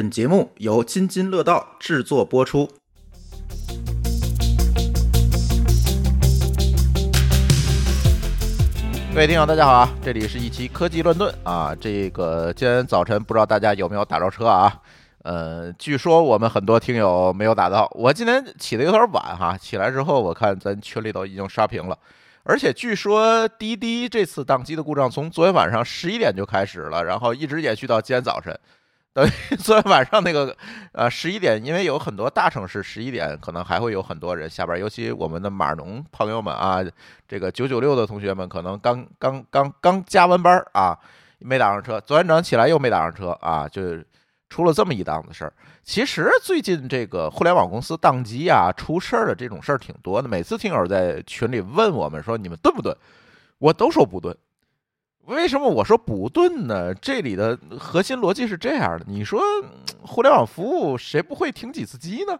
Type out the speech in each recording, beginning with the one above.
本节目由津津乐道制作播出。各位听友，大家好！这里是一期科技乱炖啊。这个今天早晨不知道大家有没有打着车啊？呃，据说我们很多听友没有打到。我今天起的有点晚哈，起来之后我看咱群里头已经刷屏了，而且据说滴滴这次宕机的故障从昨天晚上十一点就开始了，然后一直延续到今天早晨。等于 昨天晚上那个，呃，十一点，因为有很多大城市十一点可能还会有很多人下班，尤其我们的码农朋友们啊，这个九九六的同学们可能刚刚刚刚加完班啊，没打上车，昨天早上起来又没打上车啊，就出了这么一档子事儿。其实最近这个互联网公司宕机啊、出事儿的这种事儿挺多的，每次听友在群里问我们说你们炖不炖，我都说不炖。为什么我说不顿呢？这里的核心逻辑是这样的：你说互联网服务谁不会停几次机呢？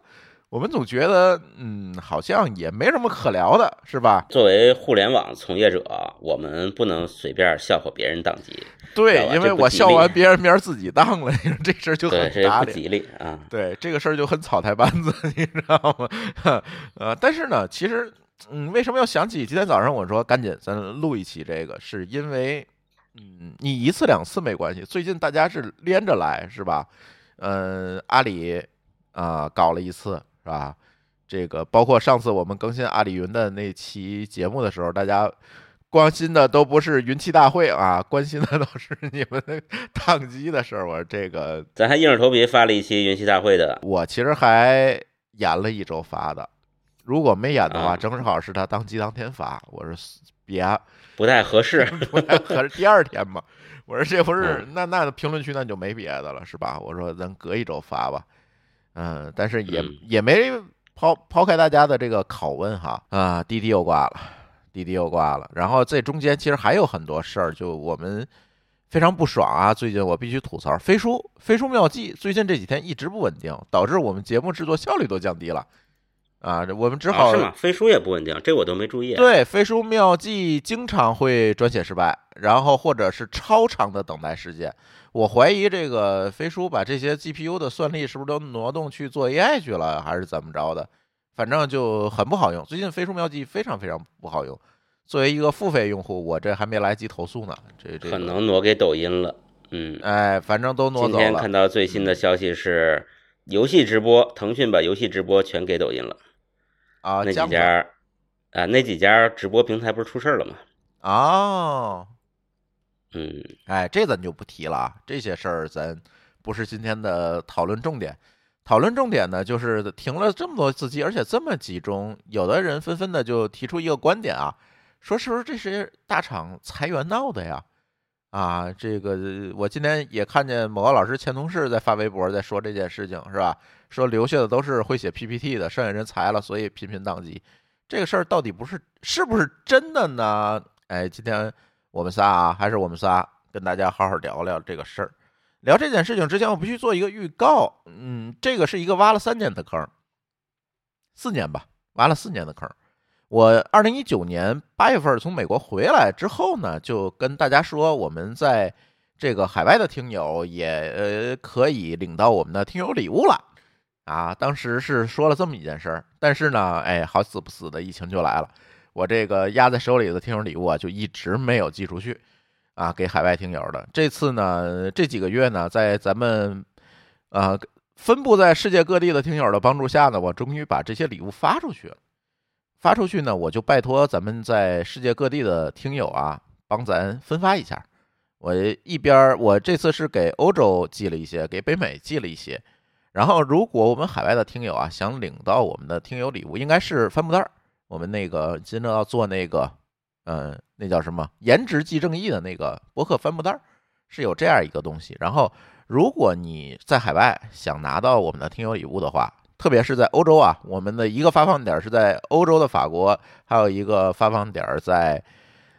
我们总觉得，嗯，好像也没什么可聊的，是吧？作为互联网从业者，我们不能随便笑话别人宕机。对，因为我笑完别人，明儿自己当了，这事儿就很不吉利 啊。对，这个事儿就很草台班子，你知道吗？呃，但是呢，其实，嗯，为什么要想起今天早上我说赶紧咱录一期这个，是因为。嗯，你一次两次没关系。最近大家是连着来，是吧？嗯，阿里啊搞了一次，是吧？这个包括上次我们更新阿里云的那期节目的时候，大家关心的都不是云栖大会啊，关心的都是你们那 宕机的事儿。我说这个，咱还硬着头皮发了一期云栖大会的。我其实还延了一周发的，如果没延的话，正好是他当机当天发。我说别。不太合适，不太合适。第二天嘛，我说这不是那那评论区那就没别的了，是吧？我说咱隔一周发吧，嗯，但是也也没抛抛开大家的这个拷问哈啊，滴滴又挂了，滴滴又挂了。然后这中间其实还有很多事儿，就我们非常不爽啊。最近我必须吐槽飞书，飞书妙计最近这几天一直不稳定，导致我们节目制作效率都降低了。啊，我们只好是吗？飞书也不稳定，这我都没注意。对，飞书妙计经常会转写失败，然后或者是超长的等待时间。我怀疑这个飞书把这些 GPU 的算力是不是都挪动去做 AI 去了，还是怎么着的？反正就很不好用。最近飞书妙计非常非常不好用。作为一个付费用户，我这还没来及投诉呢。这这可能挪给抖音了。嗯，哎，反正都挪走了。今天看到最新的消息是，游戏直播，腾讯把游戏直播全给抖音了。啊，那几家，啊，那几家直播平台不是出事儿了吗？哦，嗯，哎，这咱就不提了啊，这些事儿咱不是今天的讨论重点。讨论重点呢，就是停了这么多次机，而且这么集中，有的人纷纷的就提出一个观点啊，说是不是这些大厂裁员闹的呀？啊，这个我今天也看见某个老师前同事在发微博在说这件事情，是吧？说留下的都是会写 PPT 的，剩下人裁了，所以频频宕机。这个事儿到底不是是不是真的呢？哎，今天我们仨啊，还是我们仨跟大家好好聊聊这个事儿。聊这件事情之前，我必须做一个预告。嗯，这个是一个挖了三年的坑，四年吧，挖了四年的坑。我二零一九年八月份从美国回来之后呢，就跟大家说，我们在这个海外的听友也呃可以领到我们的听友礼物了。啊，当时是说了这么一件事儿，但是呢，哎，好死不死的疫情就来了，我这个压在手里的听友礼物啊，就一直没有寄出去，啊，给海外听友的。这次呢，这几个月呢，在咱们呃分布在世界各地的听友的帮助下呢，我终于把这些礼物发出去了。发出去呢，我就拜托咱们在世界各地的听友啊，帮咱分发一下。我一边我这次是给欧洲寄了一些，给北美寄了一些。然后，如果我们海外的听友啊想领到我们的听友礼物，应该是帆布袋儿。我们那个今天要做那个，嗯，那叫什么“颜值即正义”的那个博客帆布袋儿，是有这样一个东西。然后，如果你在海外想拿到我们的听友礼物的话，特别是在欧洲啊，我们的一个发放点是在欧洲的法国，还有一个发放点在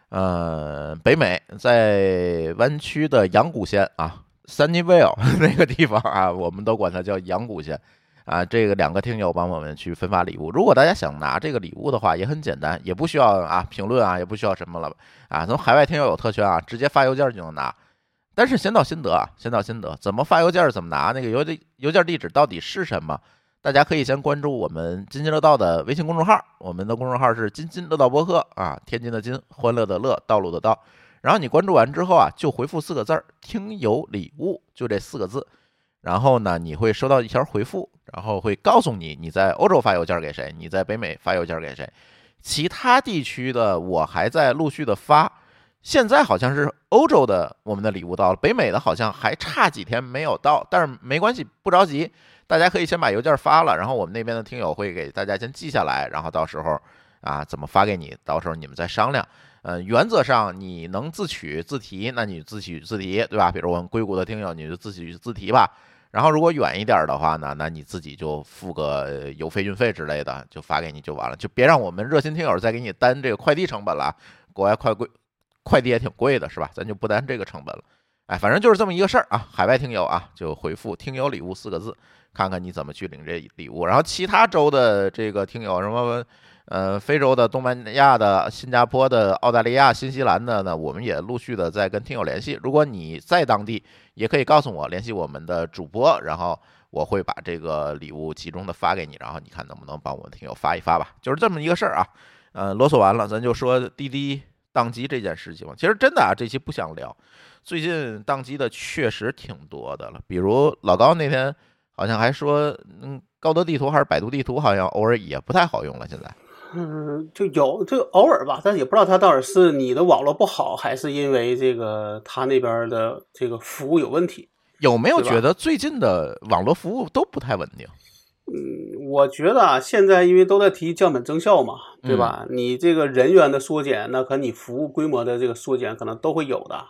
呃北美，在湾区的阳谷县啊。Sunnyvale 那个地方啊，我们都管它叫阳谷县啊。这个两个听友帮我们去分发礼物。如果大家想拿这个礼物的话，也很简单，也不需要啊评论啊，也不需要什么了啊。从海外听友有特权啊，直接发邮件就能拿但是先到先得啊，先到先得，怎么发邮件，怎么拿那个邮邮件地址到底是什么？大家可以先关注我们津津乐道的微信公众号，我们的公众号是津津乐道播客啊，天津的津，欢乐的乐，道路的道。然后你关注完之后啊，就回复四个字儿“听友礼物”，就这四个字。然后呢，你会收到一条回复，然后会告诉你你在欧洲发邮件给谁，你在北美发邮件给谁。其他地区的我还在陆续的发。现在好像是欧洲的我们的礼物到了，北美的好像还差几天没有到，但是没关系，不着急。大家可以先把邮件发了，然后我们那边的听友会给大家先记下来，然后到时候啊怎么发给你，到时候你们再商量。呃，原则上你能自取自提，那你自取自提，对吧？比如我们硅谷的听友，你就自取自提吧。然后如果远一点的话呢，那你自己就付个邮费、运费之类的，就发给你就完了，就别让我们热心听友再给你担这个快递成本了。国外快贵，快递也挺贵的，是吧？咱就不担这个成本了。哎，反正就是这么一个事儿啊。海外听友啊，就回复“听友礼物”四个字。看看你怎么去领这礼物，然后其他州的这个听友什么，呃，非洲的、东南亚的、新加坡的、澳大利亚、新西兰的呢，我们也陆续的在跟听友联系。如果你在当地，也可以告诉我联系我们的主播，然后我会把这个礼物集中的发给你，然后你看能不能帮我们听友发一发吧。就是这么一个事儿啊。呃，啰嗦完了，咱就说滴滴宕机这件事情吧。其实真的啊，这期不想聊，最近宕机的确实挺多的了，比如老高那天。好像还说，嗯，高德地图还是百度地图，好像偶尔也不太好用了。现在，嗯，就有就偶尔吧，但也不知道他到底是你的网络不好，还是因为这个他那边的这个服务有问题。有没有觉得最近的网络服务都不太稳定？嗯，我觉得啊，现在因为都在提降本增效嘛，对吧？你这个人员的缩减，那和你服务规模的这个缩减可能都会有的。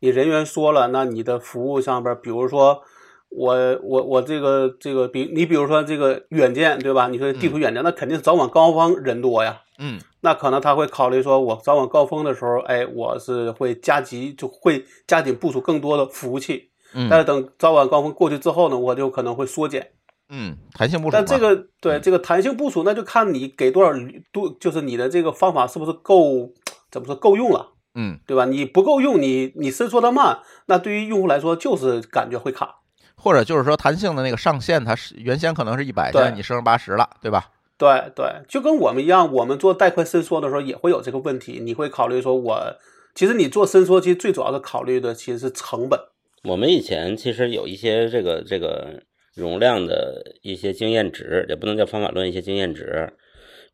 你人员缩了，那你的服务上边，比如说。我我我这个这个比你比如说这个远见对吧？你说地图远见，那肯定是早晚高峰人多呀。嗯，那可能他会考虑说，我早晚高峰的时候，哎，我是会加急，就会加紧部署更多的服务器。嗯，但是等早晚高峰过去之后呢，我就可能会缩减。嗯，弹性部署。但这个对这个弹性部署，那就看你给多少度，就是你的这个方法是不是够，怎么说够用了？嗯，对吧？你不够用，你你伸缩的慢，那对于用户来说就是感觉会卡。或者就是说弹性的那个上限，它是原先可能是一百，现在你升成八十了，对吧？对对，就跟我们一样，我们做带宽伸缩的时候也会有这个问题。你会考虑说，我其实你做伸缩，其实最主要的考虑的其实是成本。我们以前其实有一些这个这个容量的一些经验值，也不能叫方法论，一些经验值。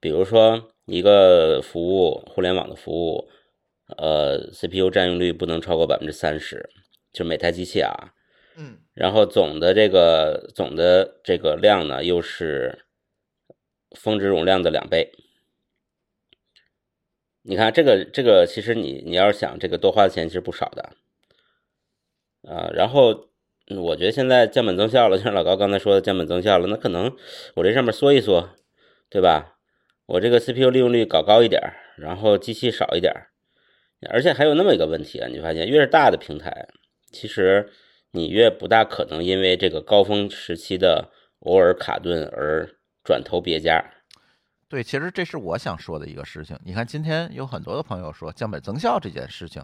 比如说一个服务，互联网的服务，呃，CPU 占用率不能超过百分之三十，就每台机器啊。然后总的这个总的这个量呢，又是峰值容量的两倍。你看这个这个，其实你你要是想这个多花的钱其实不少的啊。然后我觉得现在降本增效了，就像老高刚才说的降本增效了，那可能我这上面缩一缩，对吧？我这个 CPU 利用率搞高一点，然后机器少一点，而且还有那么一个问题啊，你发现越是大的平台，其实。你越不大可能因为这个高峰时期的偶尔卡顿而转投别家。对，其实这是我想说的一个事情。你看，今天有很多的朋友说降本增效这件事情，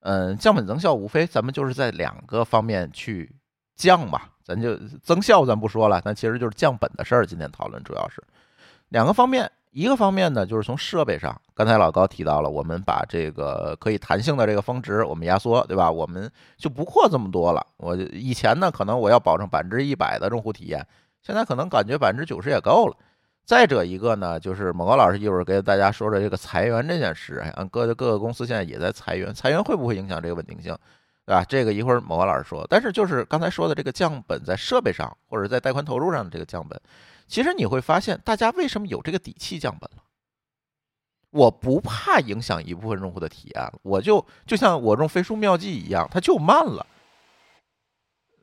嗯，降本增效无非咱们就是在两个方面去降嘛，咱就增效咱不说了，但其实就是降本的事儿。今天讨论主要是两个方面。一个方面呢，就是从设备上，刚才老高提到了，我们把这个可以弹性的这个峰值，我们压缩，对吧？我们就不扩这么多了。我以前呢，可能我要保证百分之一百的用户体验，现在可能感觉百分之九十也够了。再者一个呢，就是某高老师一会儿给大家说说这个裁员这件事，啊，各各个公司现在也在裁员，裁员会不会影响这个稳定性，对吧？这个一会儿某高老师说。但是就是刚才说的这个降本在设备上或者在带宽投入上的这个降本。其实你会发现，大家为什么有这个底气降本了？我不怕影响一部分用户的体验，我就就像我用飞书妙计一样，它就慢了。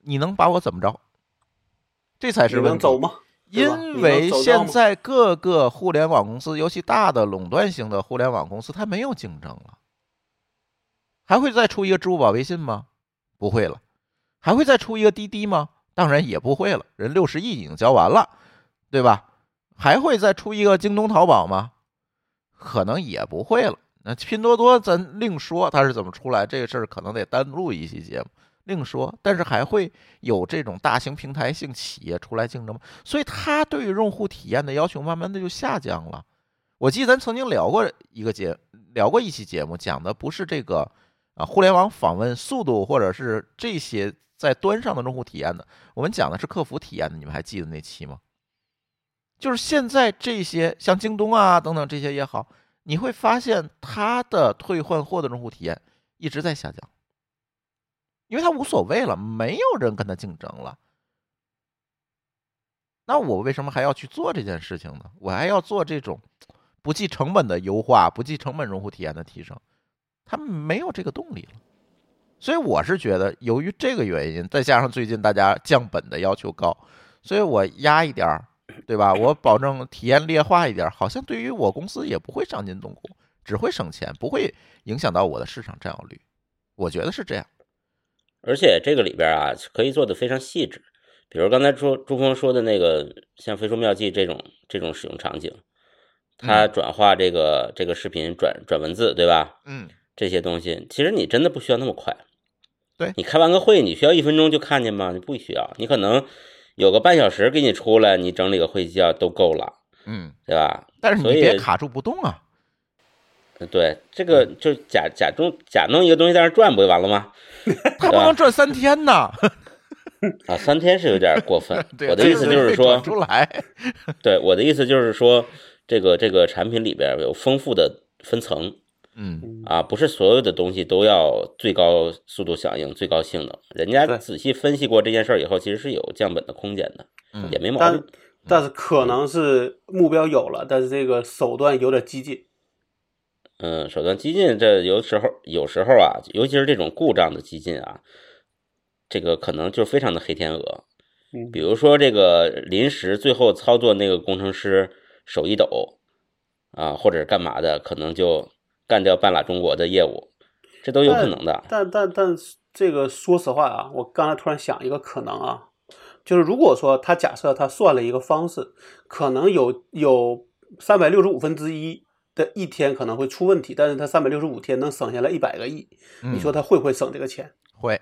你能把我怎么着？这才是问题。因为现在各个互联网公司，尤其大的垄断型的互联网公司，它没有竞争了。还会再出一个支付宝、微信吗？不会了。还会再出一个滴滴吗？当然也不会了。人六十亿已经交完了。对吧？还会再出一个京东、淘宝吗？可能也不会了那拼多多咱另说它是怎么出来，这个事儿可能得单录一期节目另说。但是还会有这种大型平台性企业出来竞争吗？所以它对于用户体验的要求慢慢的就下降了。我记得咱曾经聊过一个节，聊过一期节目，讲的不是这个啊互联网访问速度或者是这些在端上的用户体验的，我们讲的是客服体验的。你们还记得那期吗？就是现在这些像京东啊等等这些也好，你会发现它的退换货的用户体验一直在下降，因为它无所谓了，没有人跟他竞争了。那我为什么还要去做这件事情呢？我还要做这种不计成本的优化、不计成本用户体验的提升，他没有这个动力了。所以我是觉得，由于这个原因，再加上最近大家降本的要求高，所以我压一点儿。对吧？我保证体验劣化一点，好像对于我公司也不会伤筋动骨，只会省钱，不会影响到我的市场占有率。我觉得是这样。而且这个里边啊，可以做的非常细致，比如刚才朱朱峰说的那个，像《飞书妙记》这种这种使用场景，它转化这个这个视频转转文字，对吧？嗯，这些东西其实你真的不需要那么快。对你开完个会，你需要一分钟就看见吗？你不需要，你可能。有个半小时给你出来，你整理个会议纪要都够了，嗯，对吧？但是你别卡住不动啊。对，这个就假假中假弄一个东西在那转，不就完了吗？他不能转三天呢。啊，三天是有点过分。我的意思就是说，出来。对，我的意思就是说，这个这个产品里边有丰富的分层。嗯啊，不是所有的东西都要最高速度响应、最高性能。人家仔细分析过这件事儿以后，其实是有降本的空间的，也没毛病。但是可能是目标有了，但是这个手段有点激进。嗯，手段激进，这有时候有时候啊，尤其是这种故障的激进啊，这个可能就非常的黑天鹅。嗯，比如说这个临时最后操作那个工程师手一抖啊，或者干嘛的，可能就。干掉半拉中国的业务，这都有可能的。但但但这个说实话啊，我刚才突然想一个可能啊，就是如果说他假设他算了一个方式，可能有有三百六十五分之一的一天可能会出问题，但是他三百六十五天能省下来一百个亿，你说他会不会省这个钱？会，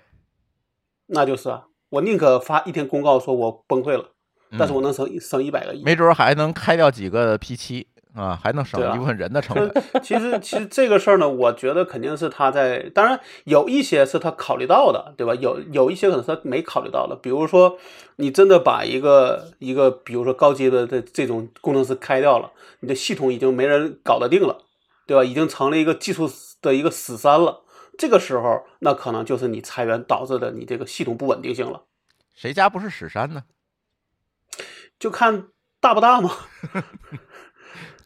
那就是啊，我宁可发一天公告说我崩溃了，但是我能省省一百个亿，没准还能开掉几个 P 七。啊，还能省一部分人的成本。其实，其实这个事儿呢，我觉得肯定是他在，当然有一些是他考虑到的，对吧？有有一些可能是他没考虑到的。比如说，你真的把一个一个，比如说高级的这这种工程师开掉了，你的系统已经没人搞得定了，对吧？已经成了一个技术的一个死山了。这个时候，那可能就是你裁员导致的你这个系统不稳定性了。谁家不是死山呢？就看大不大嘛。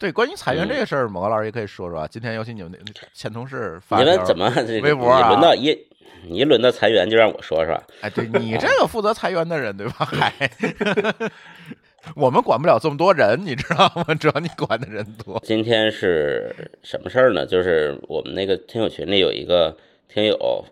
对，关于裁员这个事儿，某个老师也可以说说啊。今天尤其你们那前同事发你们怎么这微博啊？轮到一，你一轮到裁员就让我说说。哎，对你这个负责裁员的人对吧？嗨，我们管不了这么多人，你知道吗？只要你管的人多。今天是什么事儿呢？就是我们那个听友群里有一个听友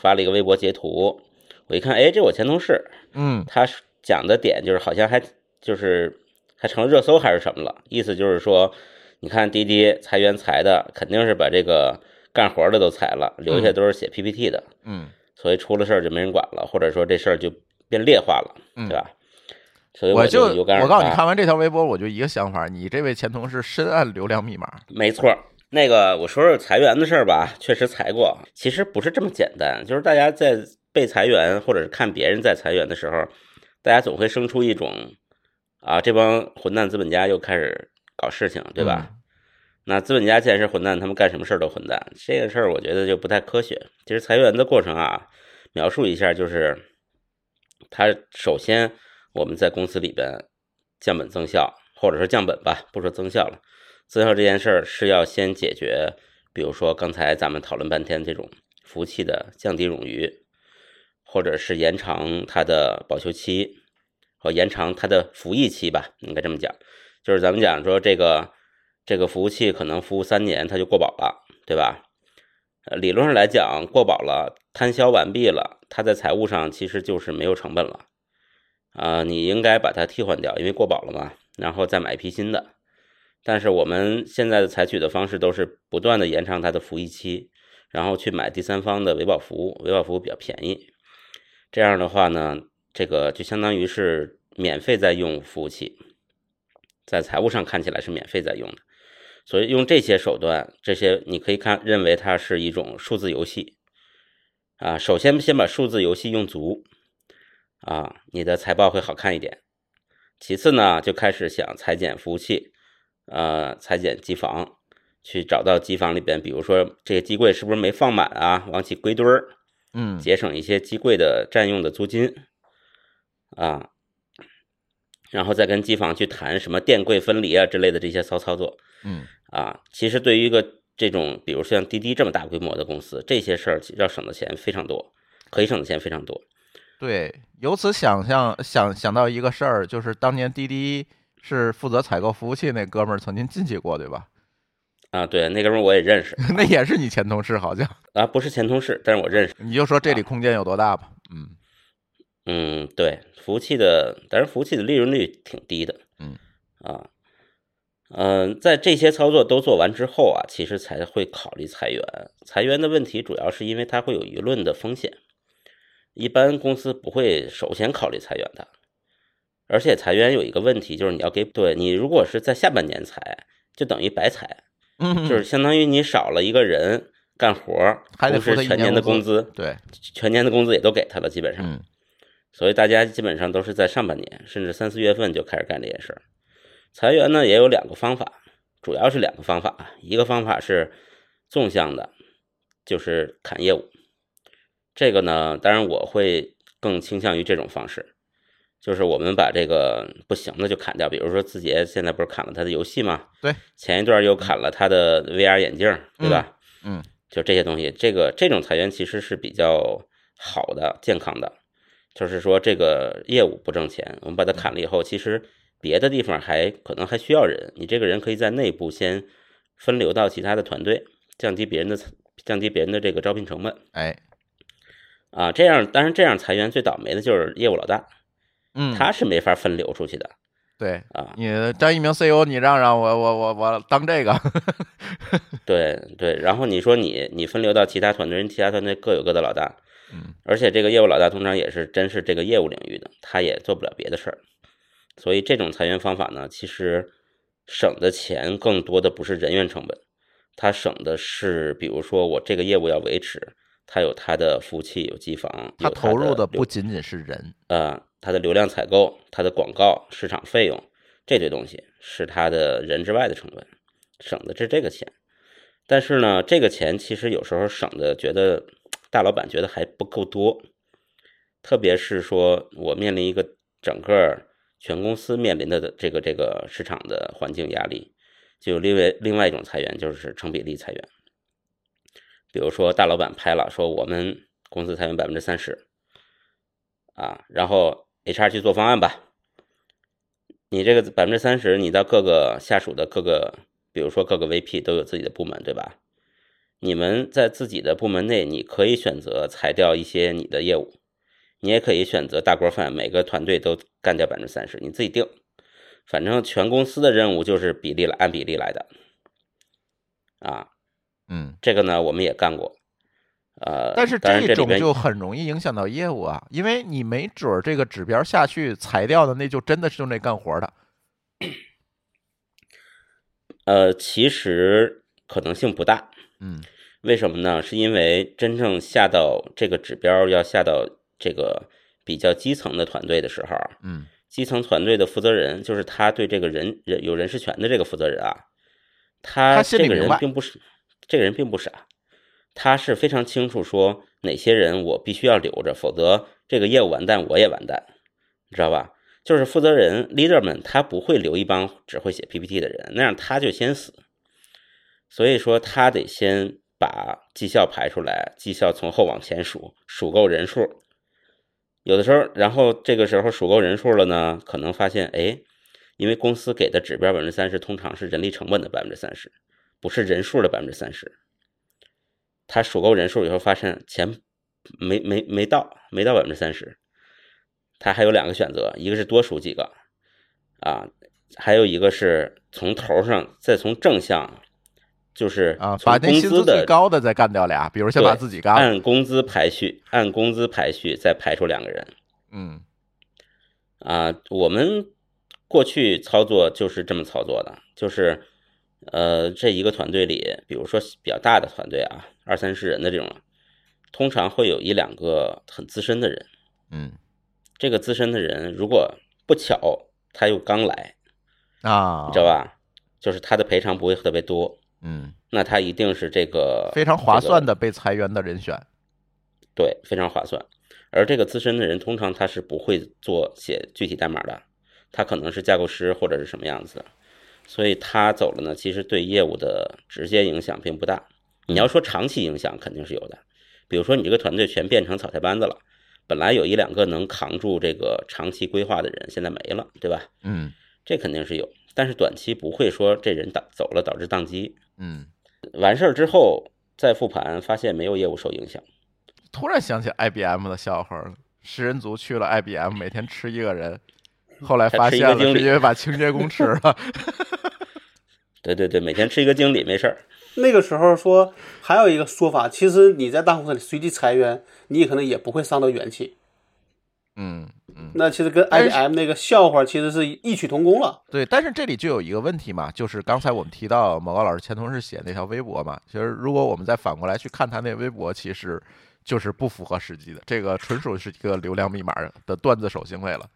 发了一个微博截图，我一看，哎，这我前同事，嗯，他讲的点就是好像还就是。还成了热搜还是什么了？意思就是说，你看滴滴裁员裁的，肯定是把这个干活的都裁了，留下都是写 PPT 的。嗯，所以出了事儿就没人管了，或者说这事儿就变劣化了，对吧？所以我就我告诉你，看完这条微博，我就一个想法：你这位前同事深谙流量密码。没错，那个我说说裁员的事儿吧，确实裁过，其实不是这么简单。就是大家在被裁员，或者是看别人在裁员的时候，大家总会生出一种。啊，这帮混蛋资本家又开始搞事情，对吧？那资本家既然是混蛋，他们干什么事儿都混蛋，这个事儿我觉得就不太科学。其实裁员的过程啊，描述一下就是，他首先我们在公司里边降本增效，或者说降本吧，不说增效了。增效这件事儿是要先解决，比如说刚才咱们讨论半天这种服务器的降低冗余，或者是延长它的保修期。和延长它的服役期吧，应该这么讲，就是咱们讲说这个这个服务器可能服务三年它就过保了，对吧？理论上来讲过保了，摊销完毕了，它在财务上其实就是没有成本了啊，你应该把它替换掉，因为过保了嘛，然后再买一批新的，但是我们现在的采取的方式都是不断的延长它的服役期，然后去买第三方的维保服务，维保服务比较便宜。这样的话呢，这个就相当于是免费在用服务器，在财务上看起来是免费在用的。所以用这些手段，这些你可以看认为它是一种数字游戏啊。首先先把数字游戏用足啊，你的财报会好看一点。其次呢，就开始想裁剪服务器，呃，裁剪机房，去找到机房里边，比如说这个机柜是不是没放满啊，往起归堆儿，嗯，节省一些机柜的占用的租金啊，然后再跟机房去谈什么电柜分离啊之类的这些骚操作。嗯啊，其实对于一个这种，比如像滴滴这么大规模的公司，这些事儿要省的钱非常多，可以省的钱非常多。对，由此想象想想到一个事儿，就是当年滴滴是负责采购服务器那哥们儿曾经进去过，对吧？啊，对，那哥们儿我也认识，那也是你前同事，好像。啊，不是前同事，但是我认识。你就说这里空间有多大吧。嗯嗯，对，服务器的，但是服务器的利润率挺低的。嗯啊。嗯，在这些操作都做完之后啊，其实才会考虑裁员。裁员的问题主要是因为它会有舆论的风险，一般公司不会首先考虑裁员的。而且裁员有一个问题，就是你要给对你如果是在下半年裁，就等于白裁，嗯，就是相当于你少了一个人干活，还得同时全年的工资，对，全年的工资也都给他了，基本上。嗯，所以大家基本上都是在上半年，甚至三四月份就开始干这些事儿。裁员呢也有两个方法，主要是两个方法。一个方法是纵向的，就是砍业务。这个呢，当然我会更倾向于这种方式，就是我们把这个不行的就砍掉。比如说字节现在不是砍了他的游戏吗？对，前一段又砍了他的 VR 眼镜，对吧？嗯，就这些东西，这个这种裁员其实是比较好的、健康的。就是说这个业务不挣钱，我们把它砍了以后，其实。别的地方还可能还需要人，你这个人可以在内部先分流到其他的团队，降低别人的降低别人的这个招聘成本。哎，啊，这样当然这样裁员最倒霉的就是业务老大，嗯，他是没法分流出去的。对啊，你当一名 CEO，你让让我我我我当这个。对对，然后你说你你分流到其他团队，人其他团队各有各的老大，嗯，而且这个业务老大通常也是真是这个业务领域的，他也做不了别的事儿。所以这种裁员方法呢，其实省的钱更多的不是人员成本，他省的是，比如说我这个业务要维持，它有它的服务器、有机房，它投入的不仅仅是人，呃，它的流量采购、它的广告、市场费用这堆东西是它的人之外的成本，省的是这个钱。但是呢，这个钱其实有时候省的，觉得大老板觉得还不够多，特别是说我面临一个整个。全公司面临的这个这个市场的环境压力，就另外另外一种裁员，就是成比例裁员。比如说，大老板拍了说我们公司裁员百分之三十，啊，然后 HR 去做方案吧。你这个百分之三十，你到各个下属的各个，比如说各个 VP 都有自己的部门，对吧？你们在自己的部门内，你可以选择裁掉一些你的业务。你也可以选择大锅饭，每个团队都干掉百分之三十，你自己定。反正全公司的任务就是比例来，按比例来的。啊，嗯，这个呢我们也干过，呃，但是这种就很容易影响到业务啊，因为你没准儿这个指标下去裁掉的，那就真的是就那干活的。呃，其实可能性不大，嗯，为什么呢？是因为真正下到这个指标要下到。这个比较基层的团队的时候，嗯，基层团队的负责人就是他对这个人人有人事权的这个负责人啊，他这个人并不是这个人并不傻，他是非常清楚说哪些人我必须要留着，否则这个业务完蛋我也完蛋，你知道吧？就是负责人 leader 们他不会留一帮只会写 PPT 的人，那样他就先死，所以说他得先把绩效排出来，绩效从后往前数，数够人数。有的时候，然后这个时候数够人数了呢，可能发现，哎，因为公司给的指标百分之三十，通常是人力成本的百分之三十，不是人数的百分之三十。他数够人数以后，发现钱没没没到，没到百分之三十，他还有两个选择，一个是多数几个，啊，还有一个是从头上再从正向，就是啊，把那薪资工资的最高的再干掉俩，比如先把自己干了，按工资排序，按工资排序再排出两个人嗯啊。我们过去操作就是这么操作的，就是呃，这一个团队里，比如说比较大的团队啊，二三十人的这种，通常会有一两个很资深的人。嗯这个资深的人如果不巧他又刚来，啊，你知道吧？就是他的赔偿不会特别多，嗯，那他一定是这个非常划算的被裁员的人选，对，非常划算。而这个资深的人通常他是不会做写具体代码的，他可能是架构师或者是什么样子的，所以他走了呢，其实对业务的直接影响并不大。你要说长期影响肯定是有的，比如说你这个团队全变成草台班子了，本来有一两个能扛住这个长期规划的人，现在没了，对吧？嗯这肯定是有，但是短期不会说这人导走了导致宕机，嗯。完事儿之后再复盘发现没有业务受影响。突然想起 IBM 的笑话了，食人族去了 IBM，每天吃一个人，后来发现了是因为把清洁工吃了。对对对，每天吃一个经理没事儿。那个时候说还有一个说法，其实你在大公司里随机裁员，你可能也不会伤到元气。那其实跟 IBM 那个笑话其实是异曲同工了。对，但是这里就有一个问题嘛，就是刚才我们提到某高老师前同事写那条微博嘛，其实如果我们再反过来去看他那微博，其实就是不符合实际的，这个纯属是一个流量密码的段子手行为了。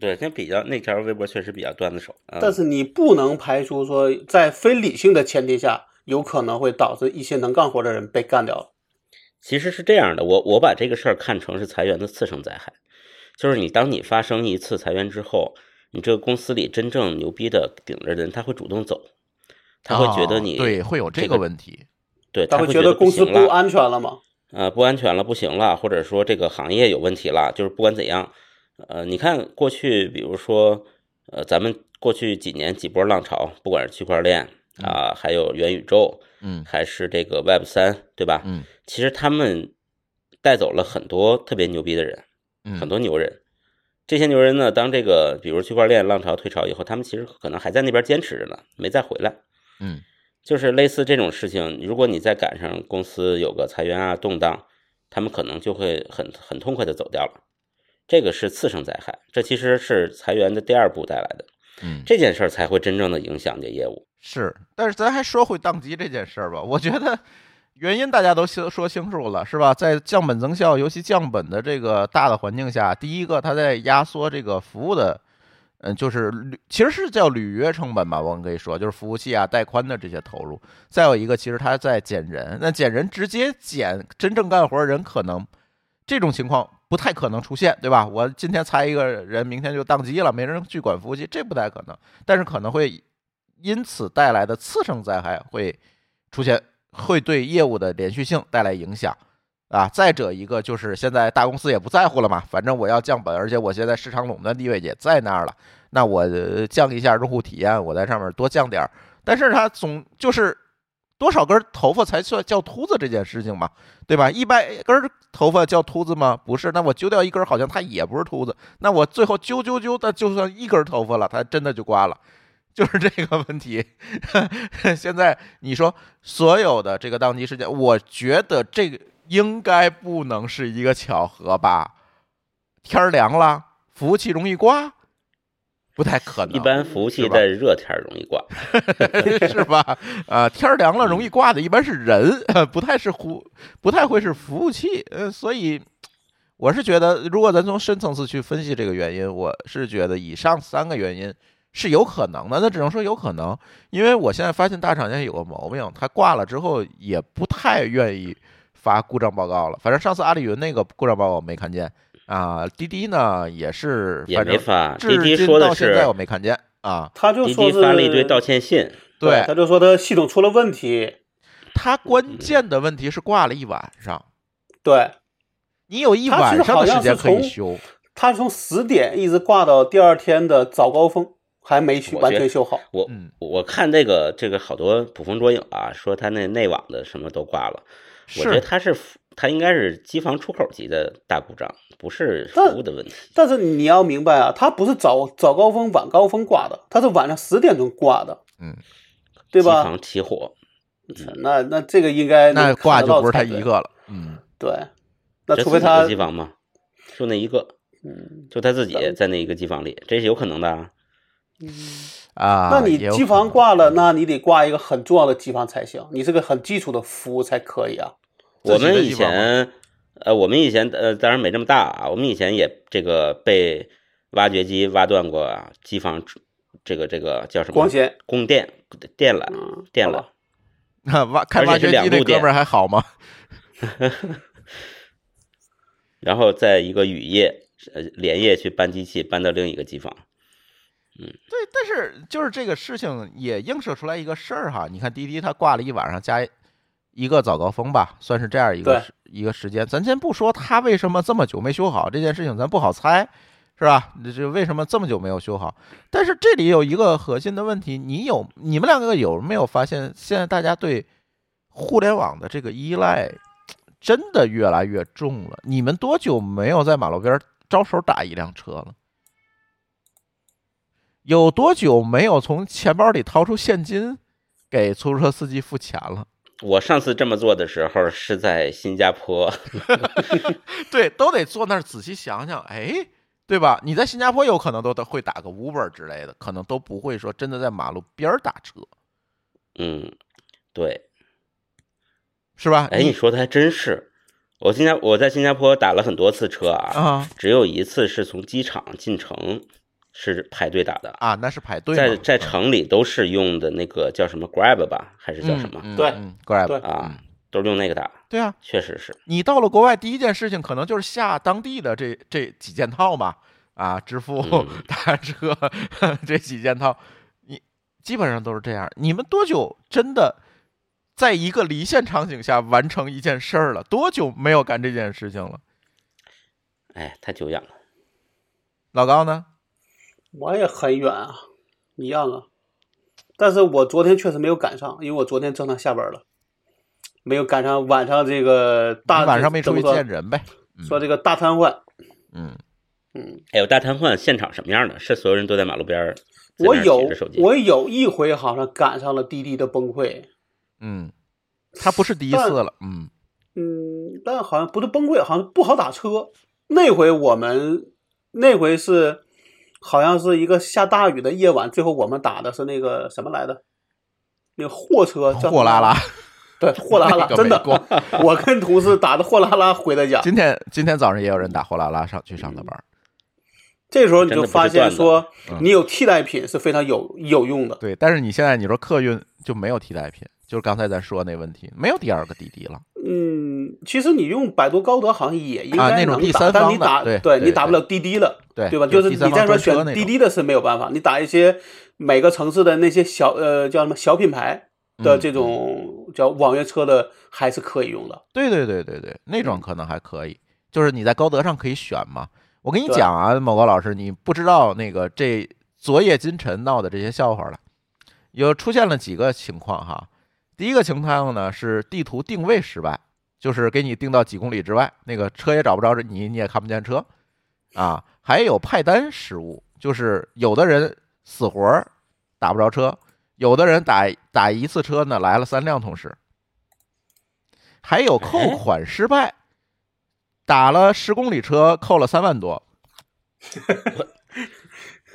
对，那比较那条微博确实比较段子手。啊但是你不能排除说，在非理性的前提下，有可能会导致一些能干活的人被干掉了。其实是这样的，我我把这个事儿看成是裁员的次生灾害，就是你当你发生一次裁员之后，你这个公司里真正牛逼的顶着人，他会主动走，他会觉得你、啊对会有这这个个问题。对，会他会觉得公司不安全了吗？呃，不安全了，不行了，或者说这个行业有问题了，就是不管怎样，呃，你看过去，比如说，呃，咱们过去几年几波浪潮，不管是区块链啊、还有元宇宙，嗯还是这个 Web 三，对吧？嗯其实他们带走了很多特别牛逼的人，嗯，很多牛人。这些牛人呢，当这个比如区块链浪潮退潮以后，他们其实可能还在那边坚持着呢，没再回来。嗯就是类似这种事情，如果你再赶上公司有个裁员啊动荡，他们可能就会很很痛快的走掉了。这个是次生灾害，这其实是裁员的第二步带来的，嗯，这件事儿才会真正的影响你的业务。是，但是咱还说回宕机这件事儿吧，我觉得原因大家都说说清楚了，是吧？在降本增效，尤其降本的这个大的环境下，第一个它在压缩这个服务的，嗯，就是履其实是叫履约成本吧，我们可以说就是服务器啊、带宽的这些投入。再有一个，其实它在减人，那减人直接减真正干活人，可能这种情况不太可能出现，对吧？我今天裁一个人，明天就宕机了，没人去管服务器，这不太可能。但是可能会因此带来的次生灾害会出现，会对业务的连续性带来影响啊。再者一个就是现在大公司也不在乎了嘛，反正我要降本，而且我现在市场垄断地位也在那儿了，那我降一下用户体验，我在上面多降点儿。但是它总就是多少根头发才算叫秃子这件事情嘛，对吧？一百根头发叫秃子吗？不是，那我揪掉一根，好像它也不是秃子。那我最后揪揪揪，那就算一根头发了，它真的就刮了。就是这个问题。现在你说所有的这个宕机事件，我觉得这个应该不能是一个巧合吧？天儿凉了，服务器容易挂，不太可能。一般服务器在热天儿容易挂，是吧？啊，天儿凉了容易挂的一般是人，不太是服，不太会是服务器。呃，所以我是觉得，如果咱从深层次去分析这个原因，我是觉得以上三个原因是有可能的。那只能说有可能，因为我现在发现大厂家有个毛病，它挂了之后也不太愿意发故障报告了。反正上次阿里云那个故障报告我没看见啊，滴滴呢也是，也反正没发。滴滴说的是到现在我没看见啊。他就滴滴说是发了一堆道歉信，对他就说他系统出了问题。他关键的问题是挂了一晚上，对，你有一晚上的时间可以修。他从十点一直挂到第二天的早高峰，还没修完全修好。我嗯我看这个这个好多捕风捉影啊，说他那内网的什么都挂了，我觉得是他是服它应该是机房出口级的大故障，不是服务的问题。但是你要明白啊，它不是早早高峰晚高峰挂的，它是晚上十点钟挂的，嗯，对吧？机房起火，那那这个应该那挂就不是他一个了。嗯，对，那除非他的机房嘛，就那一个，嗯，就他自己在那一个机房里，这是有可能的啊。啊，那你机房挂了，那你得挂一个很重要的机房才行，你是个很基础的服务才可以啊。我们以前，呃，我们以前呃，当然没这么大啊，我们以前也这个被挖掘机挖断过啊，机房这个这个叫什么？光纤供电电缆嗯，电缆 那。挖开挖掘机那哥们儿还好吗？然后在一个雨夜，呃，连夜去搬机器搬到另一个机房。对，但是就是这个事情也映射出来一个事儿哈。你看滴滴它挂了一晚上加一个早高峰吧，算是这样一个时一个时间。咱先不说它为什么这么久没修好这件事情，咱不好猜，是吧？这为什么这么久没有修好？但是这里有一个核心的问题，你有你们两个有没有发现，现在大家对互联网的这个依赖真的越来越重了？你们多久没有在马路边儿招手打一辆车了？有多久没有从钱包里掏出现金给出租车司机付钱了？我上次这么做的时候是在新加坡，对，都得坐那儿仔细想想，哎，对吧？你在新加坡有可能都得会打个 Uber 之类的，可能都不会说真的在马路边儿打车，嗯，对，是吧？哎，你说的还真是。我新加我在新加坡打了很多次车啊，啊只有一次是从机场进城是排队打的，啊，那是排队在在城里都是用的那个叫什么 Grab 吧，还是叫什么、嗯对嗯，Grab 啊嗯？都是用那个打，对啊，确实是。你到了国外，第一件事情可能就是下当地的这这几件套嘛，啊，支付、嗯 打车 这几件套，你基本上都是这样。你们多久真的在一个离线场景下完成一件事儿了？多久没有干这件事情了？哎，太久远了。老高呢？我也很远啊，一样啊。但是我昨天确实没有赶上，因为我昨天正常下班了，没有赶上晚上这个大晚上没出去怎么见人呗？说这个大瘫痪。嗯，嗯，哎呦，大瘫痪现场什么样的？是所有人都在马路边我有我有一回好像赶上了滴滴的崩溃，嗯，他不是第一次了，嗯嗯，但好像不是崩溃，好像不好打车。那回我们那回是好像是一个下大雨的夜晚，最后我们打的是那个什么来的？那个货车叫货拉拉，对，货拉拉，真的，我跟同事打的货拉拉回的家。今天今天早上也有人打货拉拉上去上的班儿，这时候你就发现说嗯，你有替代品是非常有有用的。对，但是你现在你说客运就没有替代品，就是刚才咱说那问题，没有第二个滴滴了。嗯，其实你用百度高德好像也应啊那种该能打，第三方但你打的对对你打不了滴滴了，对对吧？就就是你再说选滴滴的是没有办法，你打一些每个城市的那些小呃叫什么小品牌的嗯这种叫网约车的还是可以用的。对对对对对，那种可能还可以，就是你在高德上可以选嘛。我跟你讲啊，某高老师，你不知道那个这昨夜今晨闹的这些笑话了，有出现了几个情况哈。第一个情况呢是地图定位失败，就是给你定到几公里之外，那个车也找不着你，你也看不见车啊。还有派单失误，就是有的人死活儿打不着车，有的人打打一次车呢来了三辆同时。还有扣哎款失败，打了十公里车扣了三万多。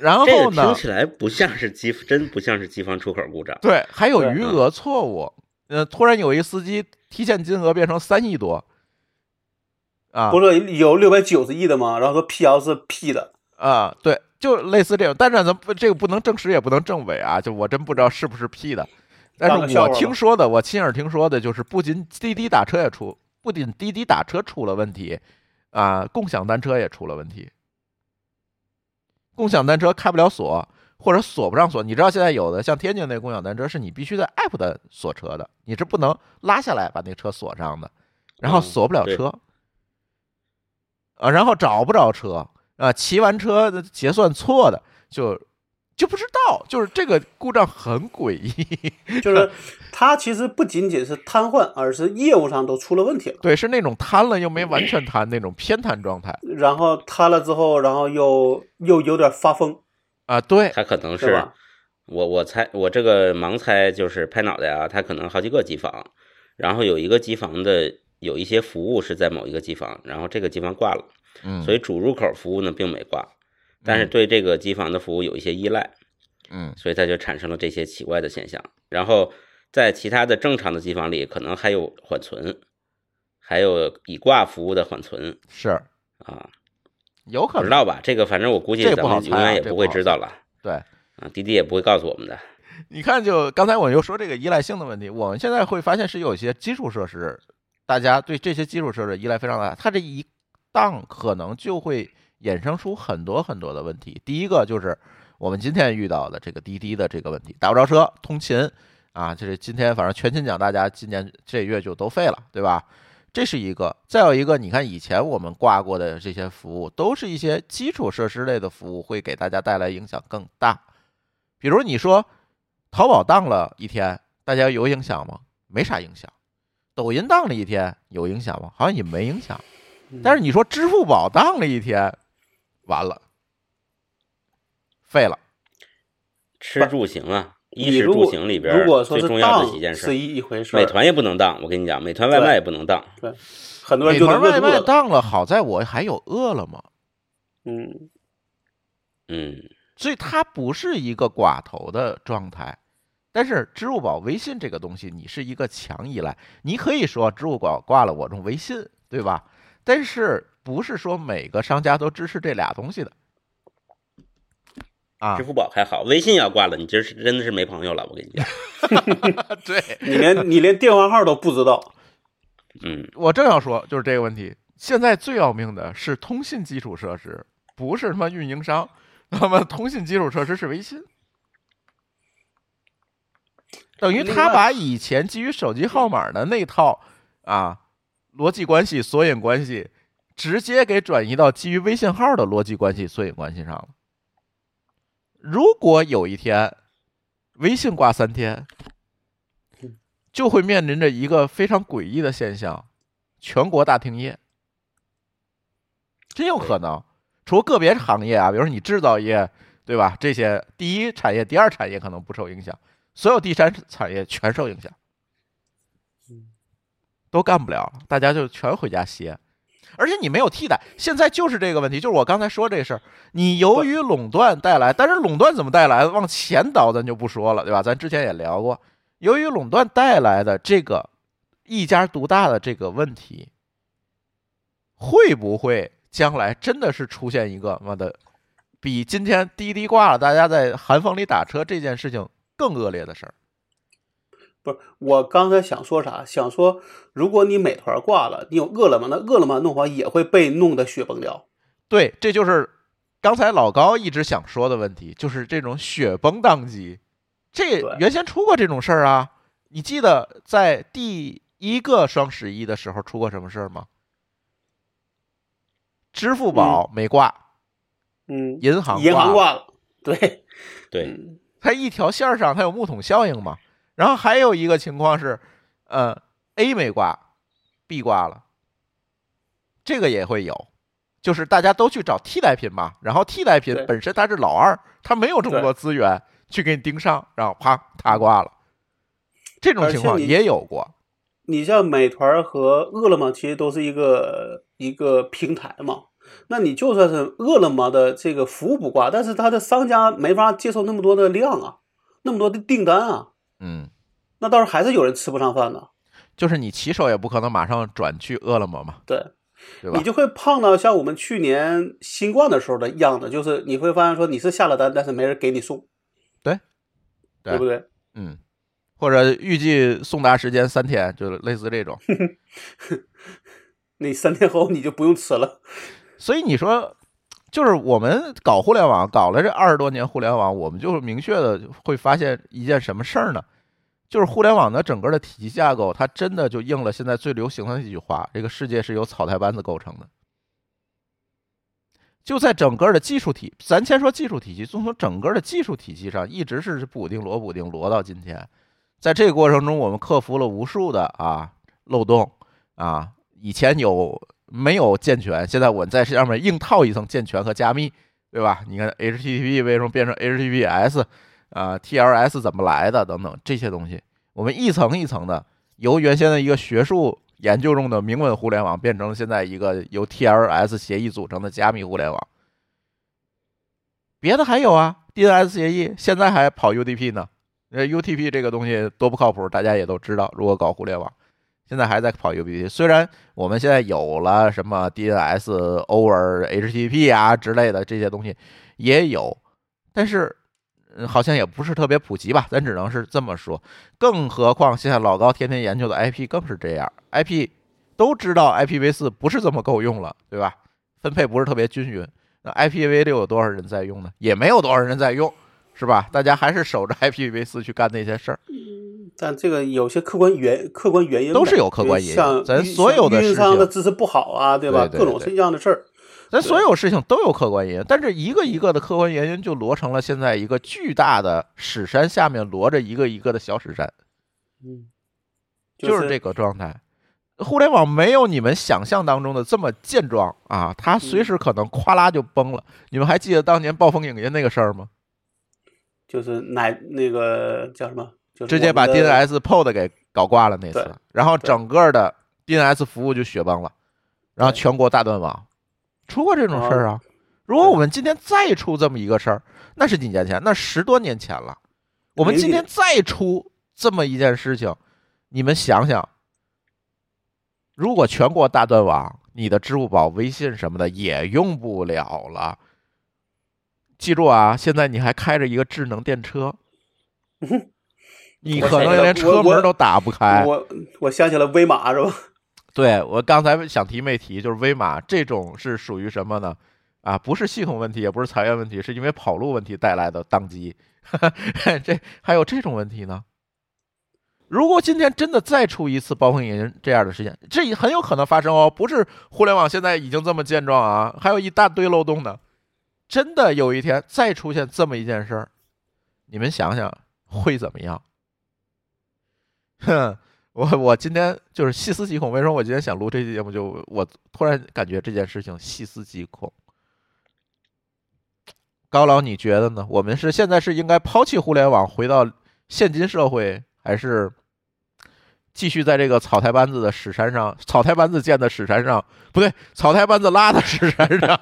然后这个呢听，起来不像是机，真不像是机房出口故障。对，还有余额错误。呃，突然有一司机提现金额变成三亿多，啊不是有六百九十亿的吗？然后说辟谣是 P 的，啊，对，就类似这种。但是咱不这个不能证实，也不能证伪啊，就我真不知道是不是 P 的。但是我听说的，我亲耳听说的就是，不仅滴滴打车也出，不仅滴滴打车出了问题，啊，共享单车也出了问题。共享单车开不了锁，或者锁不上锁。你知道现在有的像天津那个共享单车，是你必须在 app 的锁车的，你是不能拉下来把那车锁上的，然后嗯锁不了对车，啊，然后找不着车啊，骑完车结算错的就就不知道，就是这个故障很诡异。就是它其实不仅仅是瘫痪，而是业务上都出了问题了。对，是那种瘫了又没完全瘫那种偏瘫状态然后瘫了之后，然后又又有点发疯，啊。对，他可能是是？我我猜我这个盲猜就是拍脑袋啊，他可能好几个机房，然后有一个机房的有一些服务是在某一个机房，然后这个机房挂了，嗯，所以主入口服务呢并没挂，但是对这个机房的服务有一些依赖，嗯所以它就产生了这些奇怪的现象。然后在其他的正常的机房里，可能还有缓存，还有已挂服务的缓存是啊，有可能不知道吧？这个反正我估计咱们永远也不会知道了对。啊，滴滴也不会告诉我们的。你看，就刚才我又说这个依赖性的问题，我们现在会发现是有一些基础设施，大家对这些基础设施依赖非常大，它这一档可能就会衍生出很多很多的问题。第一个就是我们今天遇到的这个滴滴的这个问题，打不着车，通勤啊，就是今天反正全勤奖，大家今年这月就都废了，对吧？这是一个，再有一个，你看以前我们挂过的这些服务，都是一些基础设施类的服务，会给大家带来影响更大。比如你说淘宝当了一天，大家有影响吗？没啥影响。抖音当了一天有影响吗？好像也没影响。但是你说支付宝当了一天，完了，废了。吃住行啊，衣食住行里边如果说是最重要的当几件事是，一一回事儿，美团也不能当。我跟你讲，美团外卖也不能当。很多人美团外卖。当了，好在我还有饿了么，嗯，嗯，所以它不是一个寡头的状态。但是支付宝、微信这个东西，你是一个强依赖。你可以说支付宝挂了，我用微信，对吧？但是不是说每个商家都支持这俩东西的啊支？付宝还好，微信要挂了，你这是真的是没朋友了。我跟你讲，对，你连你连电话号都不知道，嗯，我正要说，就是这个问题。现在最要命的是通信基础设施，不是他妈运营商，他妈通信基础设施是微信，等于他把以前基于手机号码的那套啊逻辑关系、索引关系，直接给转移到基于微信号的逻辑关系、索引关系上了。如果有一天微信挂三天，就会面临着一个非常诡异的现象：全国大停业，真有可能。除个别行业啊，比如说你制造业，对吧？这些第一产业、第二产业可能不受影响，所有第三产业全受影响，都干不了，大家就全回家歇。而且你没有替代，现在就是这个问题，就是我刚才说这事儿，你由于垄断带来，但是垄断怎么带来的？往前倒咱就不说了，对吧？咱之前也聊过，由于垄断带来的这个一家独大的这个问题，会不会将来真的是出现一个妈的比今天滴滴挂了，大家在寒风里打车这件事情更恶劣的事儿？不是，我刚才想说啥？想说，如果你美团挂了，你有饿了么，那饿了么弄完也会被弄得雪崩掉。对，这就是刚才老高一直想说的问题，就是这种雪崩宕机。这原先出过这种事儿啊，你记得在第一个双十一的时候出过什么事儿吗？支付宝没挂，嗯，银行银行挂了，对对，嗯它一条线上它有木桶效应嘛。然后还有一个情况是，呃，A 没挂，B 挂了，这个也会有，就是大家都去找替代品嘛。然后替代品本身它是老二，它没有这么多资源去给你盯上，然后啪它挂了，这种情况也有过。你像美团和饿了么，其实都是一个一个平台嘛。那你就算是饿了么的这个服务不挂，但是它的商家没法接受那么多的量啊，那么多的订单啊，嗯，那到时候还是有人吃不上饭的。就是你骑手也不可能马上转去饿了么嘛，对，对吧你？就会胖到像我们去年新冠的时候的样子，就是你会发现说你是下了单，但是没人给你送，对对不对？嗯，或者预计送达时间三天，就是类似这种。那三天后你就不用吃了。所以你说，就是我们搞互联网，搞了这二十多年互联网，我们就明确的会发现一件什么事儿呢？就是互联网的整个的体系架构，它真的就应了现在最流行的那句话：这个世界是由草台班子构成的。就在整个的技术体，咱先说技术体系，就从整个的技术体系上，一直是补丁摞补丁摞到今天。在这个过程中，我们克服了无数的啊漏洞啊，以前有没有健全，现在我们在上面硬套一层健全和加密，对吧？你看 HTTP 为什么变成 HTTPS 啊？TLS 怎么来的？等等这些东西，我们一层一层的由原先的一个学术研究中的明文互联网，变成现在一个由 TLS 协议组成的加密互联网。别的还有啊，DNS 协议现在还跑 UDP 呢。呃，UTP 这个东西多不靠谱，大家也都知道。如果搞互联网，现在还在跑 UTP。虽然我们现在有了什么 DNS over HTTP 啊之类的这些东西也有，但是嗯好像也不是特别普及吧。咱只能是这么说。更何况现在老高天天研究的 IP 更是这样，IP 都知道 IPv4 不是这么够用了，对吧？分配不是特别均匀。那 IPv6 有多少人在用呢？也没有多少人在用。是吧？大家还是守着 IPv4 去干那些事儿。但这个有些客观原客观原因都是有客观原因。像咱所有的运营商的支持不好啊，对吧？对各种这样的事儿，咱所有事情都有客观原因。但是一个一个的客观原因就摞成了现在一个巨大的屎山下面摞着一个一个的小屎山。嗯，就是这个状态。互联网没有你们想象当中的这么健壮啊，它随时可能咵啦就崩了。你们还记得当年暴风影音那个事儿吗？就是奶那个叫什么？直接把 DNS POD 给搞挂了那次，然后整个的 DNS 服务就雪崩了，然后全国大断网，出过这种事儿啊。如果我们今天再出这么一个事儿，那是几年前，那十多年前了。我们今天再出这么一件事情，你们想想，如果全国大断网，你的支付宝、微信什么的也用不了了。记住啊，现在你还开着一个智能电车，你可能连车门都打不开。我我想起了威马是吧？对我刚才想提没提，就是威马这种是属于什么呢？啊，不是系统问题，也不是裁员问题，是因为跑路问题带来的宕机。这还有这种问题呢？如果今天真的再出一次暴风影这样的事件，这也很有可能发生哦。不是互联网现在已经这么健壮啊，还有一大堆漏洞呢。真的有一天再出现这么一件事儿，你们想想会怎么样？哼，我我今天就是细思极恐。为什么我今天想录这期节目？就我突然感觉这件事情细思极恐。高老，你觉得呢？我们是现在是应该抛弃互联网，回到现今社会，还是？继续在这个草台班子的屎山上，草台班子建的屎山上，不对，草台班子拉的屎山上，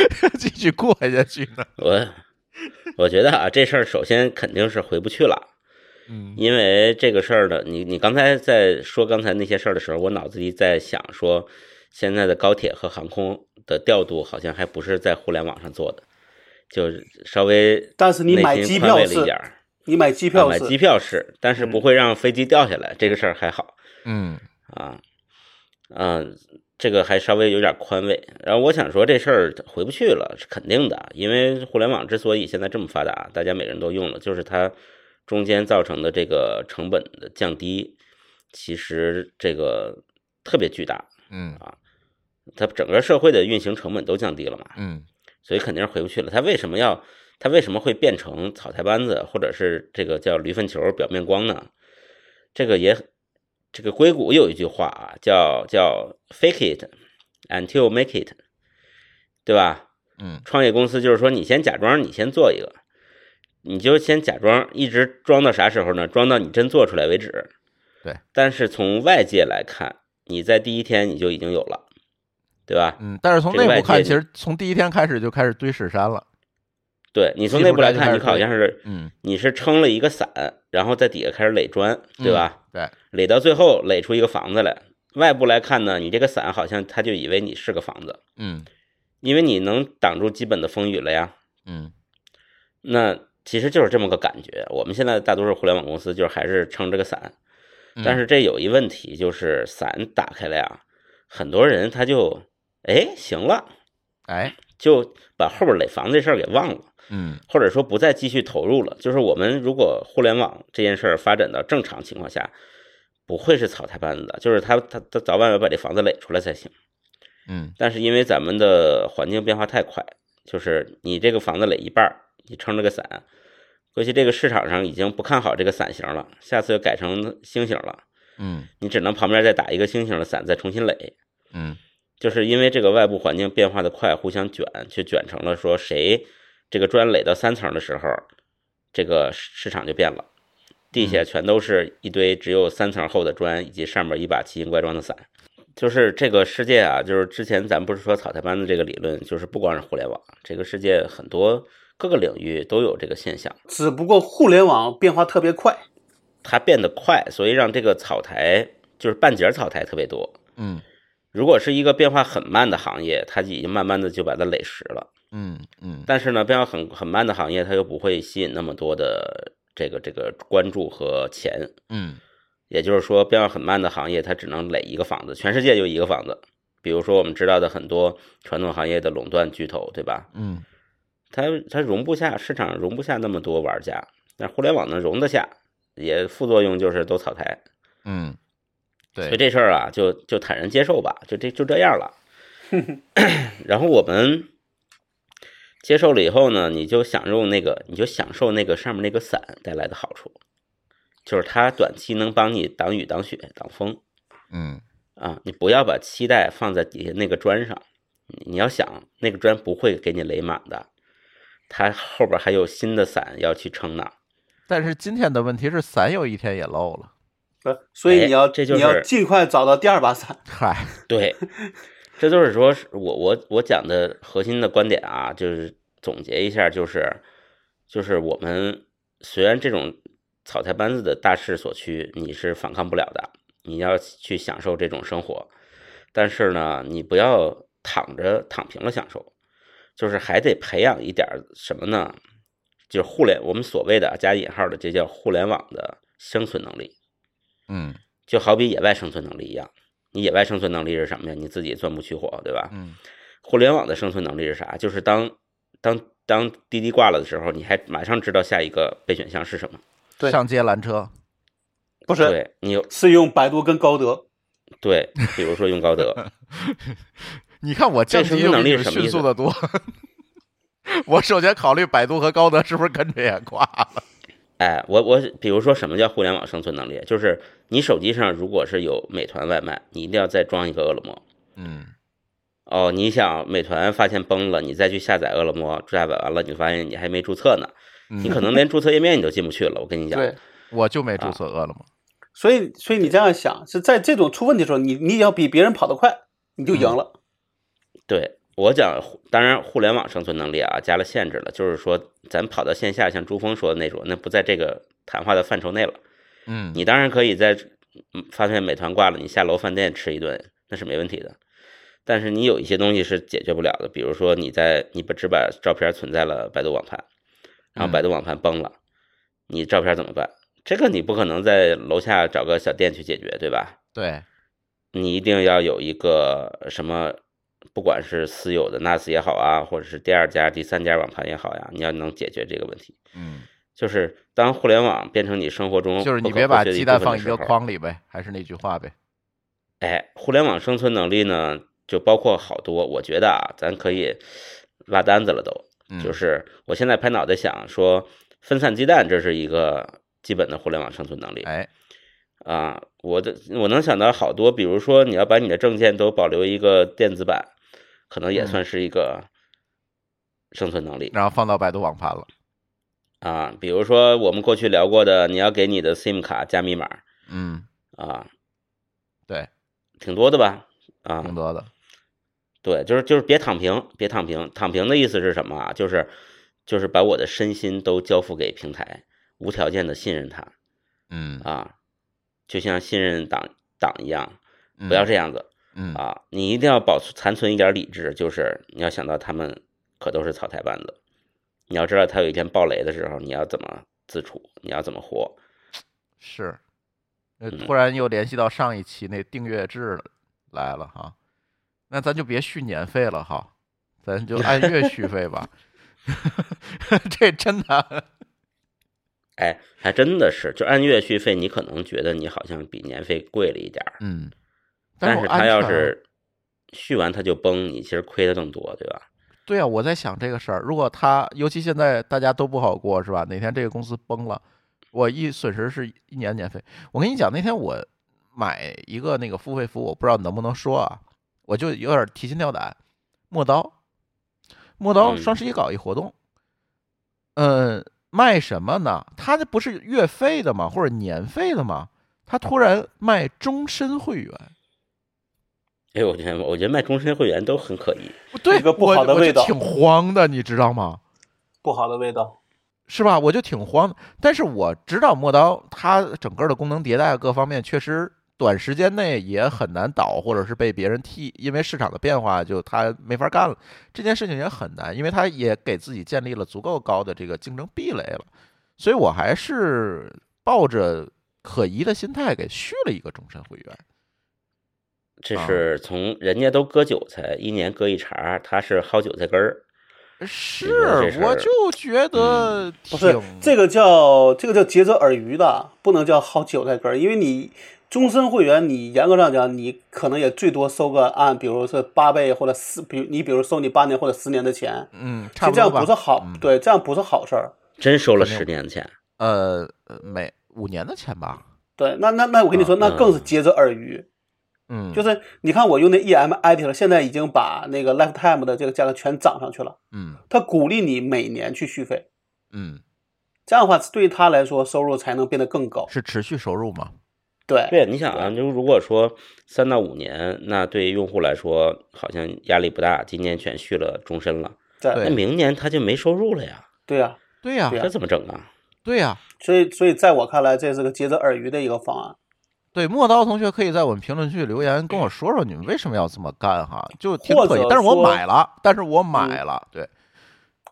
继续过下去呢？我我觉得啊，这事儿首先肯定是回不去了，嗯，因为这个事儿呢，你你刚才在说刚才那些事儿的时候，我脑子里在想说，现在的高铁和航空的调度好像还不是在互联网上做的，就稍微但是你买机票是。你买机票买机票是，但是不会让飞机掉下来，这个事儿还好。嗯啊，嗯，这个还稍微有点宽慰。然后我想说，这事儿回不去了，是肯定的，因为互联网之所以现在这么发达，大家每个人都用了，就是它中间造成的这个成本的降低，其实这个特别巨大。嗯啊，它整个社会的运行成本都降低了嘛。嗯，所以肯定是回不去了。它为什么要？它为什么会变成草台班子，或者是这个叫驴粪球、表面光呢？这个也，这个硅谷有一句话啊，叫叫 “fake it until make it”，对吧？嗯，创业公司就是说，你先假装，你先做一个，你就先假装，一直装到啥时候呢？装到你真做出来为止。对。但是从外界来看，你在第一天你就已经有了，对吧？嗯。但是从内部看，其实从第一天开始就开始堆屎山了。对你从内部来看，你好像是，嗯，你是撑了一个伞，然后在底下开始垒砖，对吧？对，垒到最后垒出一个房子来。外部来看呢，你这个伞好像他就以为你是个房子，嗯，因为你能挡住基本的风雨了呀，嗯。那其实就是这么个感觉。我们现在大多数互联网公司就是还是撑这个伞，但是这有一问题，就是伞打开了呀，很多人他就哎行了，哎，就把后边垒房子这事儿给忘了。嗯，或者说不再继续投入了。就是我们如果互联网这件事儿发展到正常情况下，不会是草台班子的，就是他他他早晚要把这房子垒出来才行。嗯但是因为咱们的环境变化太快，就是你这个房子垒一半儿，你撑着个伞，过去这个市场上已经不看好这个伞型了，下次又改成星形了，嗯你只能旁边再打一个星型的伞，再重新垒。嗯就是因为这个外部环境变化的快，互相卷，就卷成了说谁这个砖垒到三层的时候，这个市场就变了，地下全都是一堆只有三层厚的砖，以及上面一把奇形怪状的伞。就是这个世界啊，就是之前咱不是说草台班子这个理论，就是不光是互联网，这个世界很多各个领域都有这个现象。只不过互联网变化特别快，它变得快，所以让这个草台就是半截草台特别多。嗯如果是一个变化很慢的行业，它已经慢慢的就把它垒实了。嗯嗯但是呢，变化很很慢的行业，它又不会吸引那么多的这个这个关注和钱。嗯也就是说，变化很慢的行业，它只能垒一个房子，全世界就一个房子。比如说我们知道的很多传统行业的垄断巨头，对吧？嗯它它容不下市场容不下那么多玩家，但互联网呢容得下，也副作用就是都草台。嗯，对所以，这事儿啊，就就坦然接受吧，就这就这样了。然后我们接受了以后呢，你就享用那个，你就享受那个上面那个伞带来的好处，就是它短期能帮你挡雨、挡雪、挡风嗯啊。你不要把期待放在底下那个砖上，你你要想那个砖不会给你垒满的，它后边还有新的伞要去撑呢。但是今天的问题是伞有一天也漏了，不，所以哎你要、这就是你要尽快找到第二把伞。嗨，对，这就是说是我我我讲的核心的观点啊，就是总结一下，就是就是我们虽然这种草台班子的大势所趋，你是反抗不了的，你要去享受这种生活，但是呢，你不要躺着躺平了享受，就是还得培养一点什么呢？就是互联，我们所谓的加引号的，这叫互联网的生存能力。嗯就好比野外生存能力一样，你野外生存能力是什么呀？你自己钻木取火，对吧？嗯互联网的生存能力是啥？就是当当当滴滴挂了的时候，你还马上知道下一个备选项是什么。对上街拦车，不是，对你是用百度跟高德。对，比如说用高德，你看我降这生存能级又比你力是什么迅速的多。我首先考虑百度和高德是不是跟着也挂了？哎，我我比如说什么叫互联网生存能力？就是你手机上如果是有美团外卖，你一定要再装一个饿了么。嗯哦，你想美团发现崩了，你再去下载饿了么，下载完了你发现你还没注册呢，你可能连注册页面你都进不去了。我跟你讲，对，我就没注册饿了么。所以所以你这样想，是在这种出问题的时候，你你要比别人跑得快，你就赢了。对我讲，当然互联网生存能力啊加了限制了，就是说咱跑到线下，像朱峰说的那种，那不在这个谈话的范畴内了。嗯你当然可以在嗯发现美团挂了，你下楼饭店吃一顿，那是没问题的。但是你有一些东西是解决不了的，比如说你在你把只把照片存在了百度网盘，然后百度网盘崩了，你照片怎么办？这个你不可能在楼下找个小店去解决，对吧？对，你一定要有一个什么，不管是私有的 NAS 也好啊，或者是第二家、第三家网盘也好呀，你要能解决这个问题。嗯，就是当互联网变成你生活中就是你别把鸡蛋放一个筐里呗，还是那句话呗。哎，互联网生存能力呢，就包括好多，我觉得啊，咱可以拉单子了都。嗯就是我现在拍脑袋想说，分散鸡蛋，这是一个基本的互联网生存能力。哎，啊，我的我能想到好多，比如说你要把你的证件都保留一个电子版，可能也嗯算是一个生存能力然后放到百度网盘了。啊。比如说我们过去聊过的，你要给你的 SIM 卡加密码嗯，啊，对，挺多的吧？啊，挺多的。对，就是就是别躺平，别躺平。躺平的意思是什么啊？就是就是把我的身心都交付给平台，无条件的信任它嗯，啊，就像信任党党一样，不要这样子。嗯啊，你一定要保存残存一点理智，就是你要想到他们可都是草台班子，你要知道他有一天爆雷的时候，你要怎么自处，你要怎么活。是。突然又联系到上一期那订阅制了来了哈，那咱就别续年费了哈，咱就按月续费吧。这真的，哎，还真的是，就按月续费，你可能觉得你好像比年费贵了一点儿，嗯，但是他要是续完他就崩，你其实亏的更多，对吧？对啊，我在想这个事儿，如果他，尤其现在大家都不好过，是吧？哪天这个公司崩了，我一损失是一年年费。我跟你讲，那天我买一个那个付费服务，我不知道能不能说啊，我就有点提心吊胆。陌刀，陌刀嗯双十一搞一活动，嗯，卖什么呢？他这不是月费的吗？或者年费的吗？他突然卖终身会员，哎我觉得，我觉得卖终身会员都很可疑。对，一个不我好的味道我挺慌的，你知道吗？不好的味道。是吧？我就挺慌的，但是我知道陌刀它整个的功能迭代各方面确实短时间内也很难倒，或者是被别人替，因为市场的变化就它没法干了。这件事情也很难，因为它也给自己建立了足够高的这个竞争壁垒了，所以我还是抱着可疑的心态给续了一个终身会员。这啊是从人家都割韭菜，一年割一茬，他是薅韭菜根儿。是我就觉得挺不是这个叫这个叫竭泽而渔的，不能叫薅韭菜根儿，因为你终身会员，你严格上讲，你可能也最多收个按，比如是八倍或者四，比如你比如收你八年或者十年的钱，嗯，这样差不多吧。不是好，嗯对，这样不是好事儿。真收了十年的钱，呃，呃每五年的钱吧。对，那那那我跟你说，那更是竭泽而渔。嗯，就是你看我用那 EMIT 了，现在已经把那个 lifetime 的这个价格全涨上去了。嗯他鼓励你每年去续费，嗯，这样的话对他来说收入才能变得更高。是持续收入吗？对，对，你想啊，就如果说三到五年，那对于用户来说好像压力不大，今年全续了终身了，对对那明年他就没收入了呀，对呀、对呀、对呀这怎么整啊？对呀、所以所以在我看来，这是个竭泽而渔的一个方案。对，莫刀同学可以在我们评论区留言跟我说说你们为什么要这么干哈，就挺。可以但是我买了，但是我买了，对，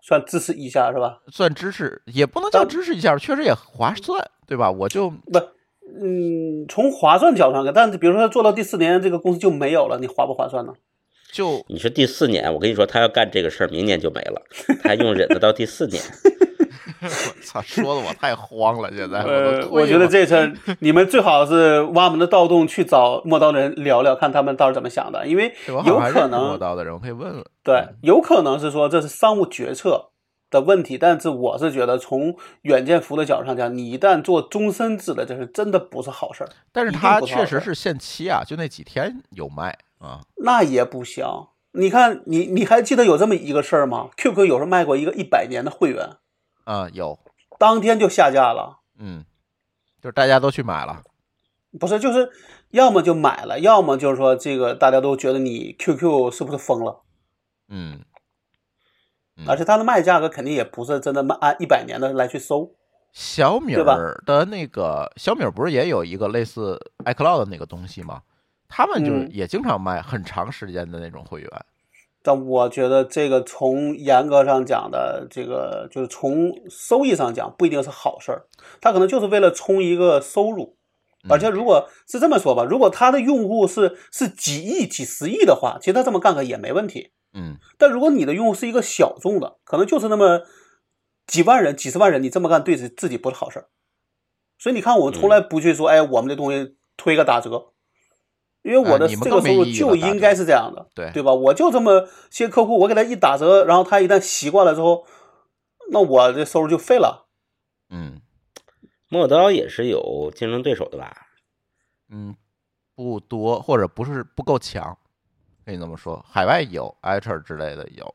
算支持一下是吧？算支持，也不能叫支持一下，确实也划算，对吧？我就不，嗯，从划算角度上看，但是比如说做到第四年，这个公司就没有了，你划不划算呢？就你说第四年，我跟你说，他要干这个事儿，明年就没了，他还用忍得到第四年。我 操，说的我太慌了，现在我呃，我觉得这事儿你们最好是挖门的盗洞去找陌刀的人聊聊，看他们到底怎么想的，因为有可能刀的人，我可以问问。对，有可能是说这是商务决策的问题，但是我是觉得从远见服务的角度上讲，你一旦做终身制的，这是真的不是好事儿，但是它不是好事儿确实是限期啊，就那几天有卖啊。那也不行。你看，你你还记得有这么一个事儿吗？QQ 有时候卖过一个一百年的会员，啊，有，当天就下架了。嗯，就是大家都去买了，不是，就是要么就买了，要么就是说这个大家都觉得你 QQ 是不是疯了？嗯，嗯而且它的卖价格肯定也不是真的卖按一百年的来去收。小米儿的那个小米儿不是也有一个类似 iCloud 的那个东西吗？他们就是嗯也经常卖很长时间的那种会员。但我觉得这个从严格上讲的，这个就是从收益上讲，不一定是好事儿。他可能就是为了冲一个收入。嗯而且如果是这么说吧，如果他的用户是是几亿、几十亿的话，其实他这么干个也没问题。嗯但如果你的用户是一个小众的，可能就是那么几万人、几十万人，你这么干对自自己不是好事儿。所以你看，我们从来不去说，哎，我们这东西推个打折，因为我的这个收入就应该是这样的，对对吧？我就这么些客户，我给他一打折，然后他一旦习惯了之后，那我这收入就废了。嗯陌刀也是有竞争对手的吧？嗯，不多或者不是不够强，可以这么说。海外有 i c h e r 之类的有，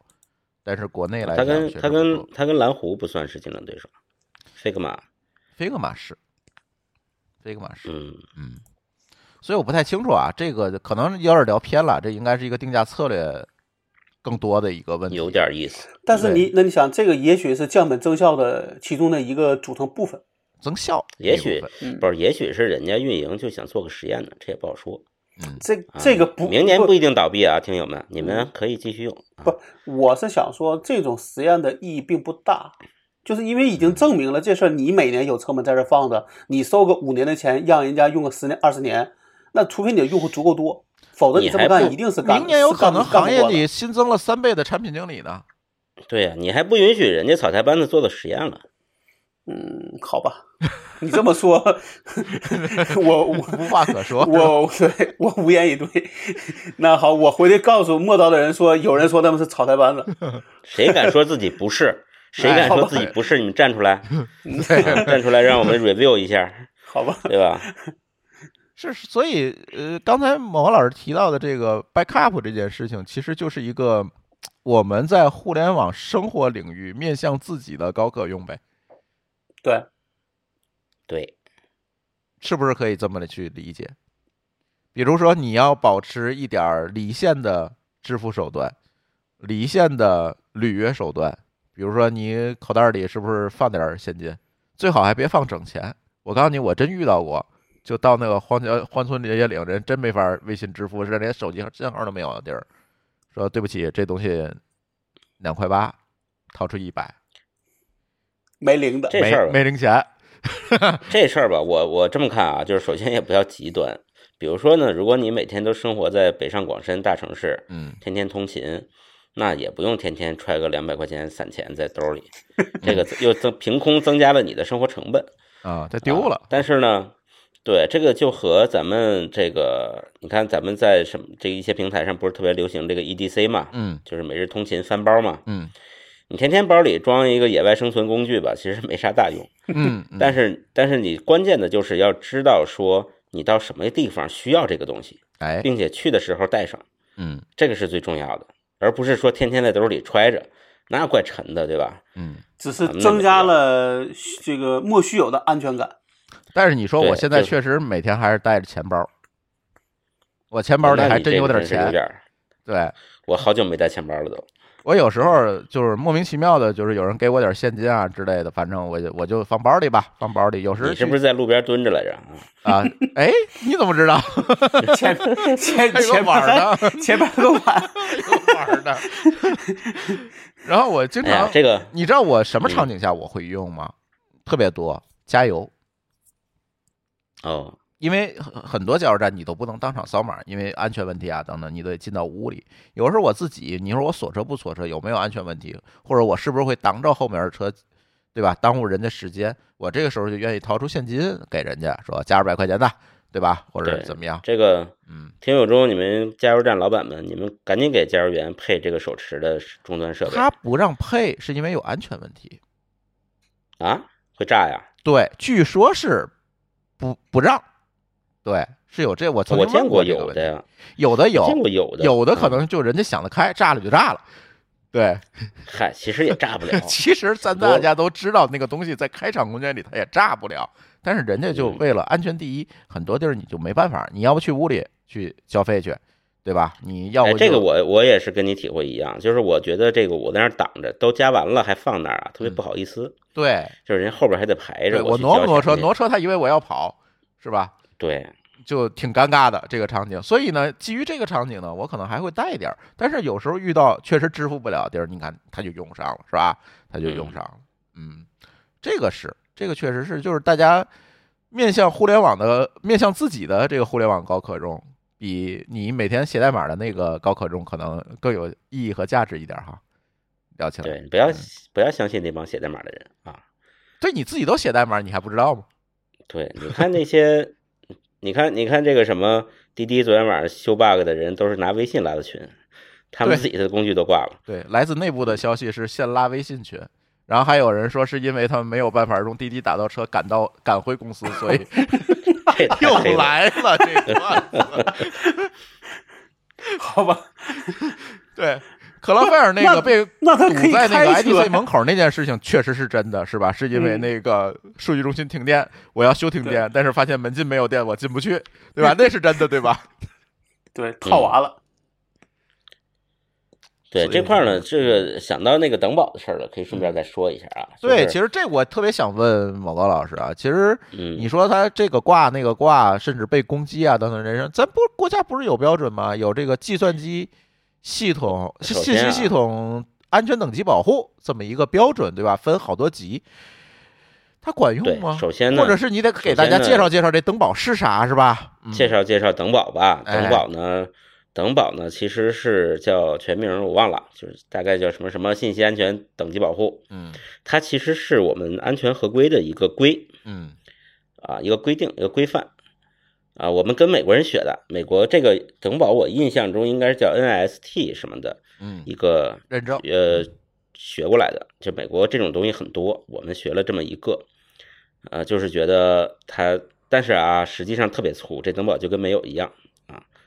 但是国内来他，跟他跟他跟蓝湖不算是竞争对手，Figma，Figma 是 Figma 是，嗯，嗯，所以我不太清楚啊，这个可能有点聊偏了，这应该是一个定价策略更多的一个问题。有点意思。但是你那你想，这个也许是降本增效的其中的一个组成部分。增效，也许嗯不是，也许是人家运营就想做个实验呢，这也不好说。嗯这啊这个不不明年不一定倒闭啊，听友们，你们可以继续用。啊不，我是想说，这种实验的意义并不大，就是因为已经证明了这事儿，你每年有成本在这放着，你收个五年的钱，让人家用个十年、二十年，那除非你的用户足够多，否则你这么干一定是干明年有可能行业里新增了三倍的产品经理呢。对呀、你还不允许人家草台班子做的实验了。嗯，好吧，你这么说，我我无话可说。我对我无言以对。那好，我回去告诉莫刀的人说，有人说他们是草台班子，谁敢说自己不是？谁敢说自己不是？你们站出来，站出来，让我们 review 一下，好吧？对吧？是，所以呃，刚才某老师提到的这个 backup 这件事情，其实就是一个我们在互联网生活领域面向自己的高可用呗。对，对，是不是可以这么的去理解？比如说，你要保持一点离线的支付手段，离线的履约手段，比如说你口袋里是不是放点现金？最好还别放整钱。我告诉你，我真遇到过，就到那个荒郊荒村野岭，人真没法微信支付，是连手机信号都没有的地儿。说对不起，这东西两块八，掏出一百，没零的，没这事儿没零钱。这事儿吧，我我这么看啊，就是首先也不要极端。比如说呢，如果你每天都生活在北上广深大城市，嗯，天天通勤，那也不用天天揣个两百块钱散钱在兜里，这个又增凭空增加了你的生活成本。啊，它丢了啊。但是呢，对这个就和咱们这个，你看咱们在什么这一些平台上不是特别流行这个 EDC 嘛，嗯就是每日通勤翻包嘛。嗯你天天包里装一个野外生存工具吧，其实没啥大用。嗯，嗯但是但是你关键的就是要知道说你到什么地方需要这个东西，哎，并且去的时候带上，嗯这个是最重要的，而不是说天天在兜里揣着，那怪沉的，对吧？嗯。只是增加了这个莫须有的安全感。但是你说我现在确实每天还是带着钱包，我钱包里还真有点钱。对我好久没带钱包了都。我有时候就是莫名其妙的，就是有人给我点现金啊之类的，反正我就我就放包里吧，放包里。有时你是不是在路边蹲着来着？啊啊？哎，你怎么知道？前前还有个前碗呢，前边有个碗，有玩的。然后我经常，，这个你知道我什么场景下我会用吗？特别多，加油。哦，因为很很多加油站你都不能当场扫码，因为安全问题啊等等，你得进到屋里。有时候我自己，你说我锁车不锁车，有没有安全问题，或者我是不是会挡着后面的车，对吧？耽误人家时间，我这个时候就愿意掏出现金给人家，说加二百块钱的，对吧？或者怎么样？这个嗯，听友中，你们加油站老板们，你们赶紧给加油员配这个手持的终端设备他不让配是因为有安全问题。啊，会炸呀！对，据说是不不让，对，是有这我曾我经问见过这个问题，有的呀，有的有见，过有的，有的可嗯能就人家想得开，炸了就炸了，对。嗨，其实也炸不了。其实咱大家都知道，那个东西在开场空间里它也炸不了，但是人家就嗯为了安全第一，很多地儿你就没办法，你要不去屋里去消费去，对吧？你要这个我我也是跟你体会一样，就是我觉得这个我在那儿挡着，都加完了还放那儿啊，特别不好意思。对就是人后边还得排，着，我去挪不挪车，挪车他以为我要跑，是吧？对，就挺尴尬的这个场景，所以呢，基于这个场景呢，我可能还会带一点儿，但是有时候遇到确实支付不了的地儿，你看他就用上了，是吧？他就用上了，嗯，这个是这个确实是，就是大家面向互联网的面向自己的这个互联网高可重，比你每天写代码的那个高可中可能更有意义和价值一点哈。聊起来，对，不要嗯不要相信那帮写代码的人啊！对你自己都写代码，你还不知道吗？对，你看那些，你看你看这个什么滴滴昨天晚上修 bug 的人，都是拿微信拉的群，他们自己的工具都挂了。对，来自内部的消息是先拉微信群，然后还有人说是因为他们没有办法用滴滴打到车赶到赶回公司，所以 又来了这段子。好吧？对，克劳菲尔那个被堵在那个 IDC 门口那件事情确实是真的，是吧？是因为嗯那个数据中心停电，我要修停电，但是发现门禁没有电，我进不去，对吧？那是真的，对吧？对，套娃了。对这块儿呢，这个想到那个等保的事儿了，可以顺便再说一下啊。对，就是其实这我特别想问某高老师啊，其实嗯，你说他这个挂那个挂，甚至被攻击啊等等人生，咱不国家不是有标准吗？有这个计算机系统信息系统安全等级保护这么一个标准，对吧？分好多级，它管用吗？首先呢或者是你得给大家介绍介绍这等保是啥，是吧？嗯介绍介绍等保吧。哎等保呢，等保呢，其实是叫全名我忘了，就是大概叫什么什么信息安全等级保护，嗯它其实是我们安全合规的一个规嗯啊，一个规定，一个规范啊，我们跟美国人学的。美国这个等保，我印象中应该是叫 NIST 什么的嗯一个认证呃学过来的。就美国这种东西很多，我们学了这么一个，呃，就是觉得它，但是啊，实际上特别粗，这等保就跟没有一样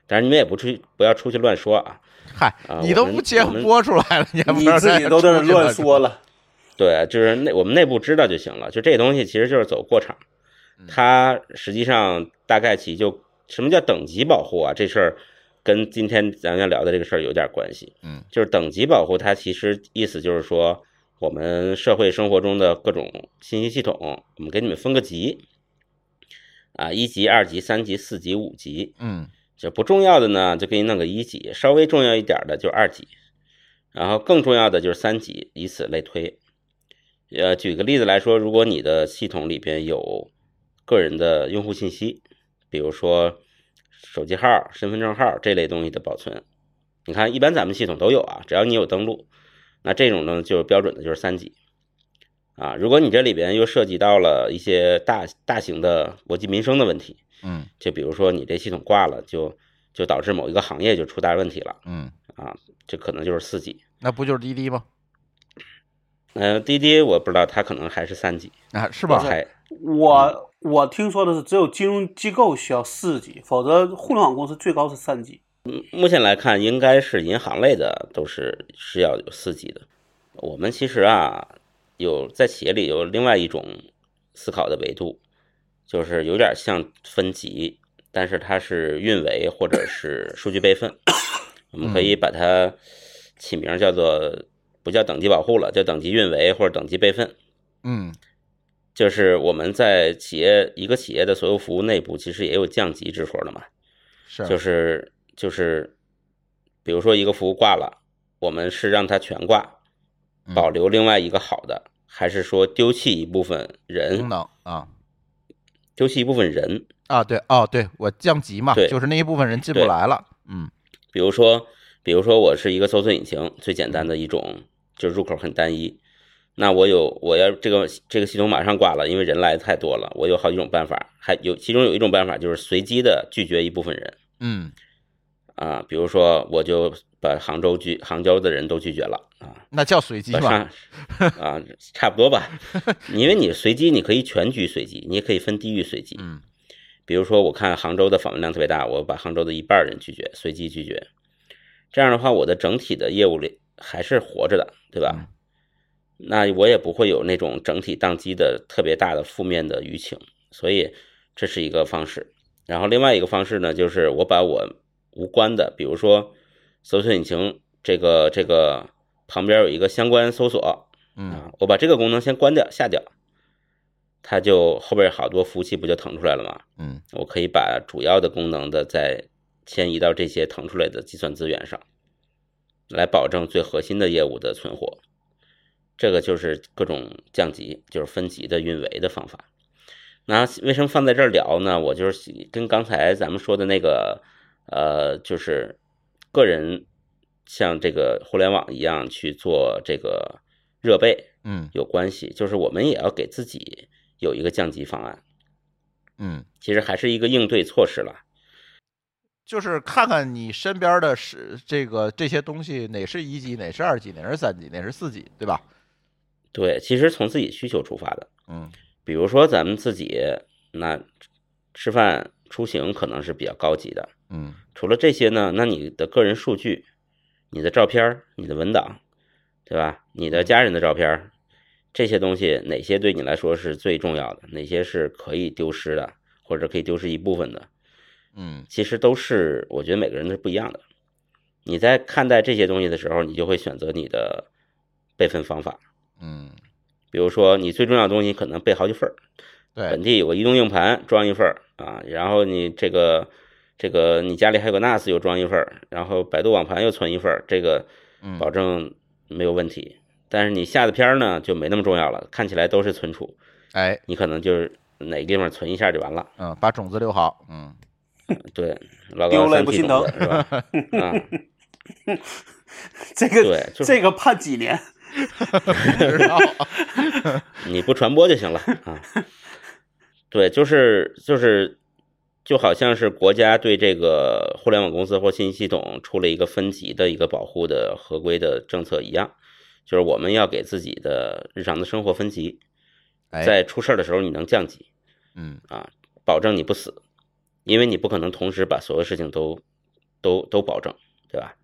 啊。当然你们也不出去，不要出去乱说啊。嗨啊，你都不节目播出来了，你自己都在那乱说了。对，就是内我们内部知道就行了。就这东西其实就是走过场，它实际上大概其就什么叫等级保护啊？这事儿跟今天咱要聊的这个事儿有点关系。嗯，就是等级保护，它其实意思就是说，我们社会生活中的各种信息系统，我们给你们分个级啊，一级、二级、三级、四级、五级。嗯就不重要的呢，就给你弄个一级；稍微重要一点的就二级，然后更重要的就是三级，以此类推。呃，举个例子来说，如果你的系统里边有个人的用户信息，比如说手机号、身份证号这类东西的保存，你看一般咱们系统都有啊，只要你有登录，那这种呢就是标准的就是三级。啊，如果你这里边又涉及到了一些大大型的国计民生的问题，嗯就比如说你这系统挂了，就就导致某一个行业就出大问题了嗯，啊，这可能就是四级。那不就是滴滴吗？呃，滴滴我不知道，它可能还是三级，啊，是吧？还我我听说的是，只有金融机构需要四级，否则互联网公司最高是三级。目前来看，应该是银行类的都是是要有四级的。我们其实啊，有在企业里有另外一种思考的维度，就是有点像分级，但是它是运维或者是数据备份，我们可以把它起名叫做不叫等级保护了，叫等级运维或者等级备份。嗯。就是我们在企业一个企业的所有服务内部，其实也有降级之说的嘛。是。就是就是，比如说一个服务挂了，我们是让它全挂，嗯。保留另外一个好的，还是说丢弃一部分功人，能啊丢弃一部分人？啊对哦对，我降级嘛，对就是那一部分人进不来了。嗯比如说，比如说我是一个搜索引擎，最简单的一种，就是入口很单一。那我有我要这个这个系统马上挂了，因为人来的太多了。我有好几种办法，还有其中有一种办法就是随机的拒绝一部分人嗯啊，比如说我就把杭州拒杭州的人都拒绝了啊，那叫随机把嘛。上啊差不多吧，因为你随机你可以全局随机，你也可以分地域随机。嗯比如说，我看杭州的访问量特别大，我把杭州的一半人拒绝，随机拒绝。这样的话，我的整体的业务里还是活着的，对吧？嗯那我也不会有那种整体宕机的特别大的负面的舆情，所以这是一个方式。然后另外一个方式呢，就是我把我无关的，比如说搜索引擎这个这个旁边有一个相关搜索嗯啊，我把这个功能先关掉下掉，它就后边好多服务器不就腾出来了吗？嗯我可以把主要的功能的再迁移到这些腾出来的计算资源上，来保证最核心的业务的存活。这个就是各种降级，就是分级的运维的方法。那为什么放在这儿聊呢？我就是跟刚才咱们说的那个，呃，就是个人像这个互联网一样去做这个热备嗯有关系，就是我们也要给自己有一个降级方案。嗯，其实还是一个应对措施了。就是看看你身边的是这个这些东西哪是一级，哪是二级，哪是三级，哪是四级，对吧？对，其实从自己需求出发的，嗯比如说咱们自己那吃饭出行可能是比较高级的。嗯除了这些呢，那你的个人数据、你的照片儿、你的文档，对吧？你的家人的照片儿，这些东西哪些对你来说是最重要的？哪些是可以丢失的，或者可以丢失一部分的？嗯其实都是我觉得每个人都是不一样的。你在看待这些东西的时候，你就会选择你的备份方法。嗯，比如说，你最重要的东西可能备好几份儿，对本，地有个移动硬盘装一份儿啊，然后你这个这个你家里还有个 NAS 又装一份儿，然后百度网盘又存一份儿，这个嗯保证没有问题。但是你下的片儿呢就没那么重要了，看起来都是存储，哎你可能就是哪个地方存一下就完了。嗯，把种子留好，嗯 对，老高丢了不心疼是吧？啊 这个对，就是这个判几年？不知道。你不传播就行了啊。对，就是就是，就好像是国家对这个互联网公司或信息系统出了一个分级的一个保护的合规的政策一样，就是我们要给自己的日常的生活分级，哎，在出事儿的时候你能降级嗯，啊，保证你不死，因为你不可能同时把所有事情都都都保证，对吧？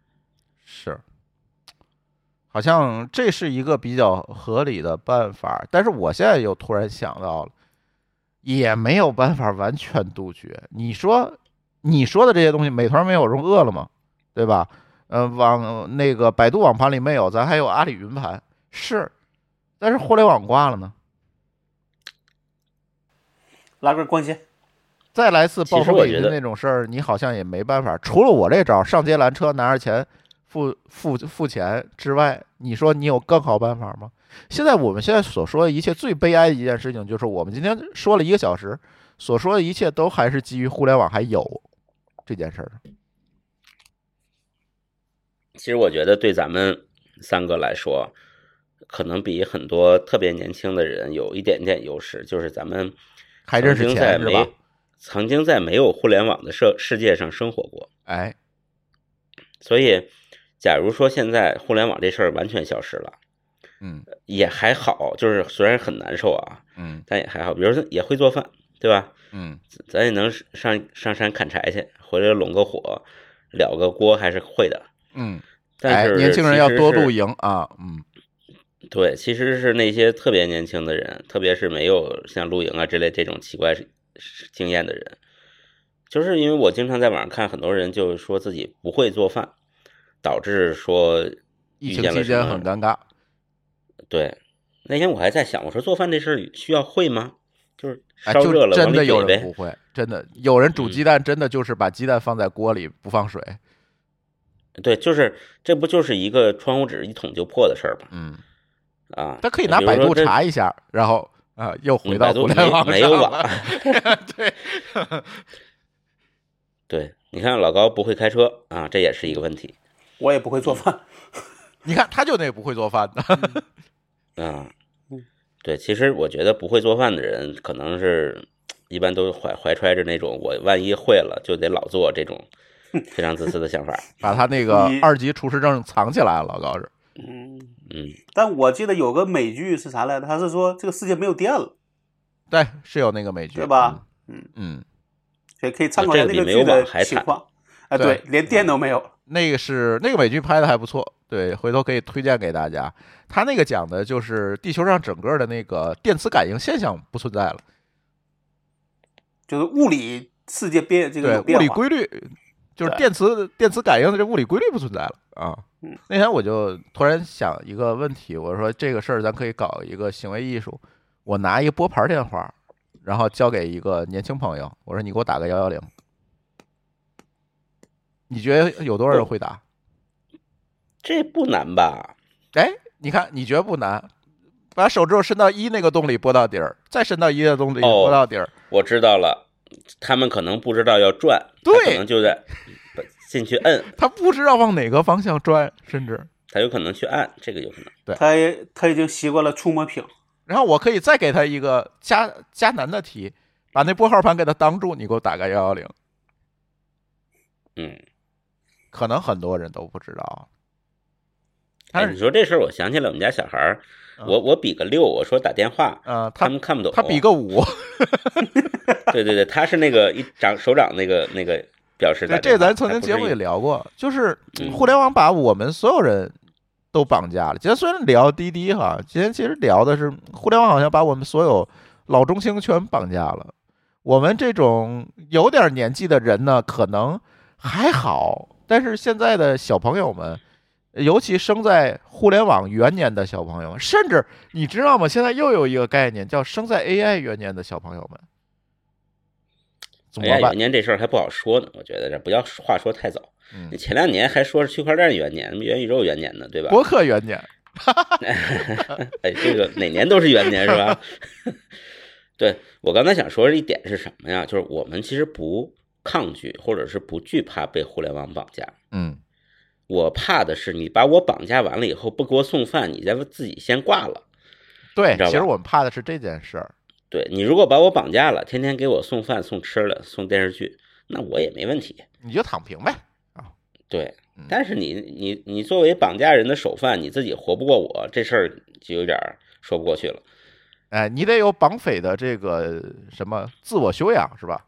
是，好像这是一个比较合理的办法，但是我现在又突然想到了，也没有办法完全杜绝。你说你说的这些东西，美团没有，用饿了么？对吧？呃，网那个百度网盘里没有，咱还有阿里云盘，是，但是互联网挂了呢。拉根关系，再来次其报复礼品实我觉得那种事儿，你好像也没办法。除了我这招儿上街拦车拿着钱付付付钱之外，你说你有更好办法吗？现在我们现在所说的一切最悲哀的一件事情，就是我们今天说了一个小时，所说的一切都还是基于互联网还有这件事儿。其实我觉得对咱们三个来说，可能比很多特别年轻的人有一点点优势，就是咱们还真是钱是吧没曾经在没有互联网的社世界上生活过，哎，所以假如说现在互联网这事儿完全消失了，嗯也还好，就是虽然很难受啊，嗯但也还好。比如说也会做饭，对吧？嗯，咱也能上上山砍柴去，回来拢个火，燎个锅还是会的。嗯，哎，但是年轻人要多露营啊，嗯对，其实是那些特别年轻的人，特别是没有像露营啊之类这种奇怪经验的人，就是因为我经常在网上看很多人就说自己不会做饭，导致说遇疫情期间见了什么很尴尬。对，那天我还在想，我说做饭这事儿需要会吗？就是哎，就烧热了真的有往里怼呗。人不会，真的有人煮嗯鸡蛋，真的就是把鸡蛋放在锅里不放水。对，就是这不就是一个窗户纸一捅就破的事儿吗？嗯，啊，他可以拿百度查一下，然后啊，又回到互联网没没有上网了。对，对，你看老高不会开车啊，这也是一个问题我也不会做饭。你看他就那不会做饭的。啊。对，其实我觉得不会做饭的人，可能是一般都怀怀揣着那种我万一会了就得老做这种 非常自私的想法。把他那个二级厨师证藏起来了，老高是。嗯，嗯，但我记得有个美剧是啥来着？他是说这个世界没有电了，对，是有那个美剧，对吧？嗯？嗯，所以可以参考一下那这个比没有剧的网还惨情况。啊，对对，连电都没有。那个是那个美剧拍的还不错，对，回头可以推荐给大家。他那个讲的就是地球上整个的那个电磁感应现象不存在了，就是物理世界变这个变物理规律，就是电磁电磁感应的这物理规律不存在了啊嗯。那天我就突然想一个问题，我说这个事儿咱可以搞一个行为艺术，我拿一个拨盘电话，然后交给一个年轻朋友，我说你给我打个幺幺零，你觉得有多少人会答？这不难吧？哎，你看你觉得不难？把手指头伸到一那个洞里拨到底儿，再伸到一的洞里哦拨到底儿，我知道了，他们可能不知道要转，对可能就在进去摁，他不知道往哪个方向转，甚至他有可能去按，这个有可能。对他也他已经习惯了触摸屏。然后我可以再给他一个加加难的题，把那拨号盘给他挡住，你给我打个幺幺零。嗯，可能很多人都不知道，哎，但是你说这事儿，我想起来我们家小孩儿，嗯我我比个六，我说打电话，啊，他他们看不懂。他比个五，对对对，他是那个一掌手掌那个那个表示打对，这咱曾经节目里他不是一聊过，就是嗯互联网把我们所有人都绑架了。今天虽然聊滴滴哈，今天其实聊的是互联网好像把我们所有老中青全绑架了。我们这种有点年纪的人呢，可能还好，但是现在的小朋友们，尤其生在互联网元年的小朋友们，甚至你知道吗？现在又有一个概念叫生在 AI 元年的小朋友们，怎么办元？年这事儿还不好说呢，我觉得这不要话说太早。嗯前两年还说是区块链元年、元宇宙元年呢，对吧？博客元年，哎，这个哪年都是元年是吧？对我刚才想说的一点是什么呀？就是我们其实不抗拒或者是不惧怕被互联网绑架。嗯我怕的是你把我绑架完了以后不给我送饭，你再自己先挂了。对其实我们怕的是这件事儿。对你如果把我绑架了，天天给我送饭、送吃的、送电视剧，那我也没问题。你就躺平呗。啊对嗯，但是你你你作为绑架人的首犯，你自己活不过我，这事儿就有点说不过去了。哎，你得有绑匪的这个什么自我修养是吧？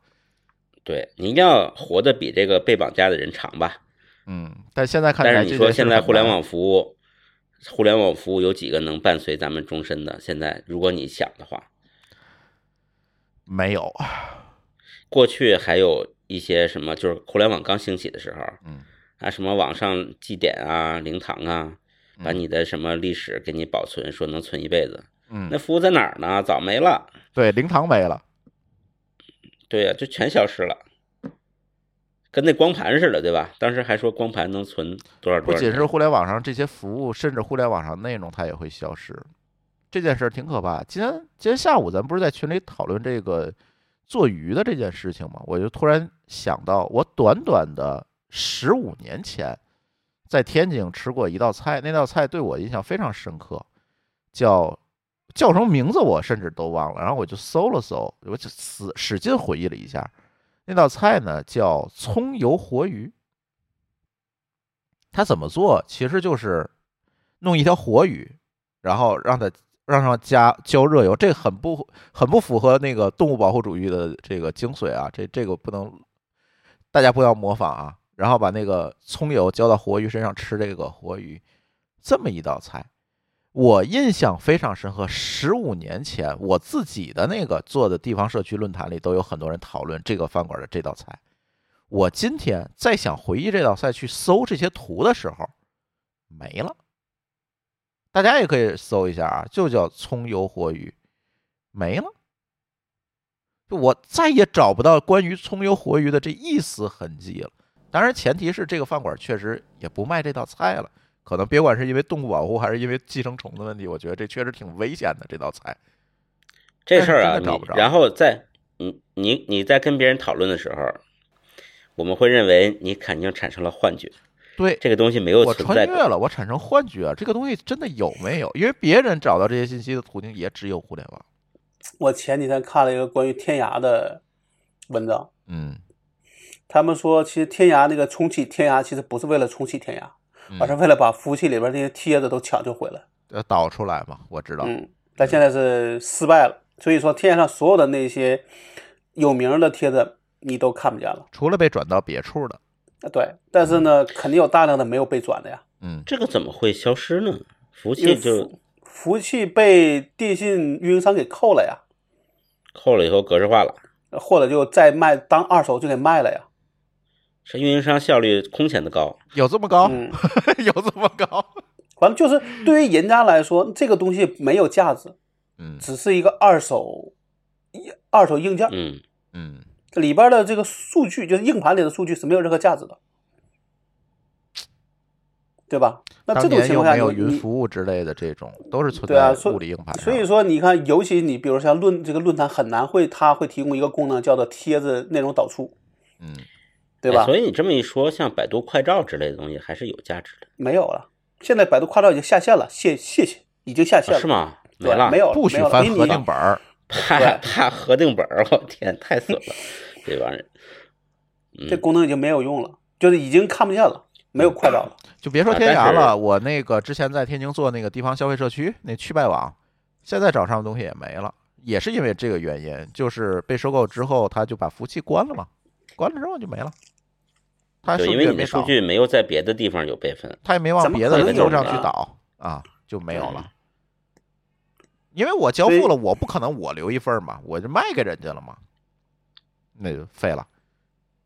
对你一定要活得比这个被绑架的人长吧。嗯，但现在看起但是你说现在互联网服务，互联网服务有几个能伴随咱们终身的？现在如果你想的话，没有，过去还有一些什么，就是互联网刚兴起的时候，嗯啊，什么网上祭典啊、灵堂啊，把嗯你的什么历史给你保存，说能存一辈子。嗯那，服务在哪儿呢？早没了。对，灵堂没了，对呀、就全消失了，跟那光盘似的，对吧？当时还说光盘能存多少多少。不仅是互联网上这些服务，甚至互联网上内容它也会消失。这件事儿挺可怕。今天今天下午咱不是在群里讨论这个做鱼的这件事情吗？我就突然想到，我短短的十五年前在天津吃过一道菜，那道菜对我印象非常深刻，叫叫什么名字我甚至都忘了。然后我就搜了搜，我就使使劲回忆了一下，那道菜呢叫葱油活鱼。它怎么做？其实就是弄一条活鱼，然后让它让上加浇热油，这很不很不符合那个动物保护主义的这个精髓啊！这这个不能，大家不要模仿啊！然后把那个葱油浇到活鱼身上吃这个活鱼，这么一道菜，我印象非常深刻。十五年前，我自己的那个做的地方社区论坛里都有很多人讨论这个饭馆的这道菜。我今天再想回忆这道菜，去搜这些图的时候，没了。大家也可以搜一下啊，就叫葱油活鱼，没了。就我再也找不到关于葱油活鱼的这一丝痕迹了。当然，前提是这个饭馆确实也不卖这道菜了。可能别管是因为动物保护，还是因为寄生虫的问题，我觉得这确实挺危险的这道菜。这事儿啊，找不着然后在你你你在跟别人讨论的时候，我们会认为你肯定产生了幻觉，对，这个东西没有我存在我。穿越了，我产生幻觉，这个东西真的有没有？因为别人找到这些信息的途径也只有互联网。我前几天看了一个关于天涯的文章，嗯，他们说其实天涯那个重启天涯其实不是为了重启天涯，嗯而是为了把服务器里边那些帖子都抢救回来。要，导出来嘛，我知道。嗯，但现在是失败了，所以说天涯上所有的那些有名的帖子你都看不见了。除了被转到别处的，啊，对，但是呢，肯定有大量的没有被转的呀，嗯，这个怎么会消失呢？服务器就服服务器被电信运营商给扣了呀，扣了以后格式化了，或者就再卖当二手就给卖了呀。这运营商效率空前的高。有这么高？嗯，有这么高？反正就是对于人家来说，这个东西没有价值，嗯只是一个二手二手硬件，嗯，嗯，里边的这个数据就是硬盘里的数据是没有任何价值的，对吧？那这种情况下你，你云服务之类的这种，都是存在物理硬盘上。所以说，你看，尤其你比如像论这个论坛很难会，它会提供一个功能叫做贴着内容导出，嗯，对吧？哎所以你这么一说，像百度快照之类的东西还是有价值的，没有了，现在百度快照已经下线了，谢谢谢，已经下线了，啊是吗？没，了，没有了，不许翻核定本儿。怕怕核定本儿，我天，太损了，这帮人。这功能已经没有用了，就是已经看不见了，没有快照了。就别说天涯了，我那个之前在天津做那个地方消费社区那去拜网，现在找上的东西也没了，也是因为这个原因，就是被收购之后，他就把服务器关了嘛，关了之后就没了。他对，数因为你的数据没有在别的地方有备份。他也没往别的可能有人头上去呢导啊，就没有嗯了。因为我交付了，我不可能我留一份嘛，我就卖给人家了嘛，那就废了。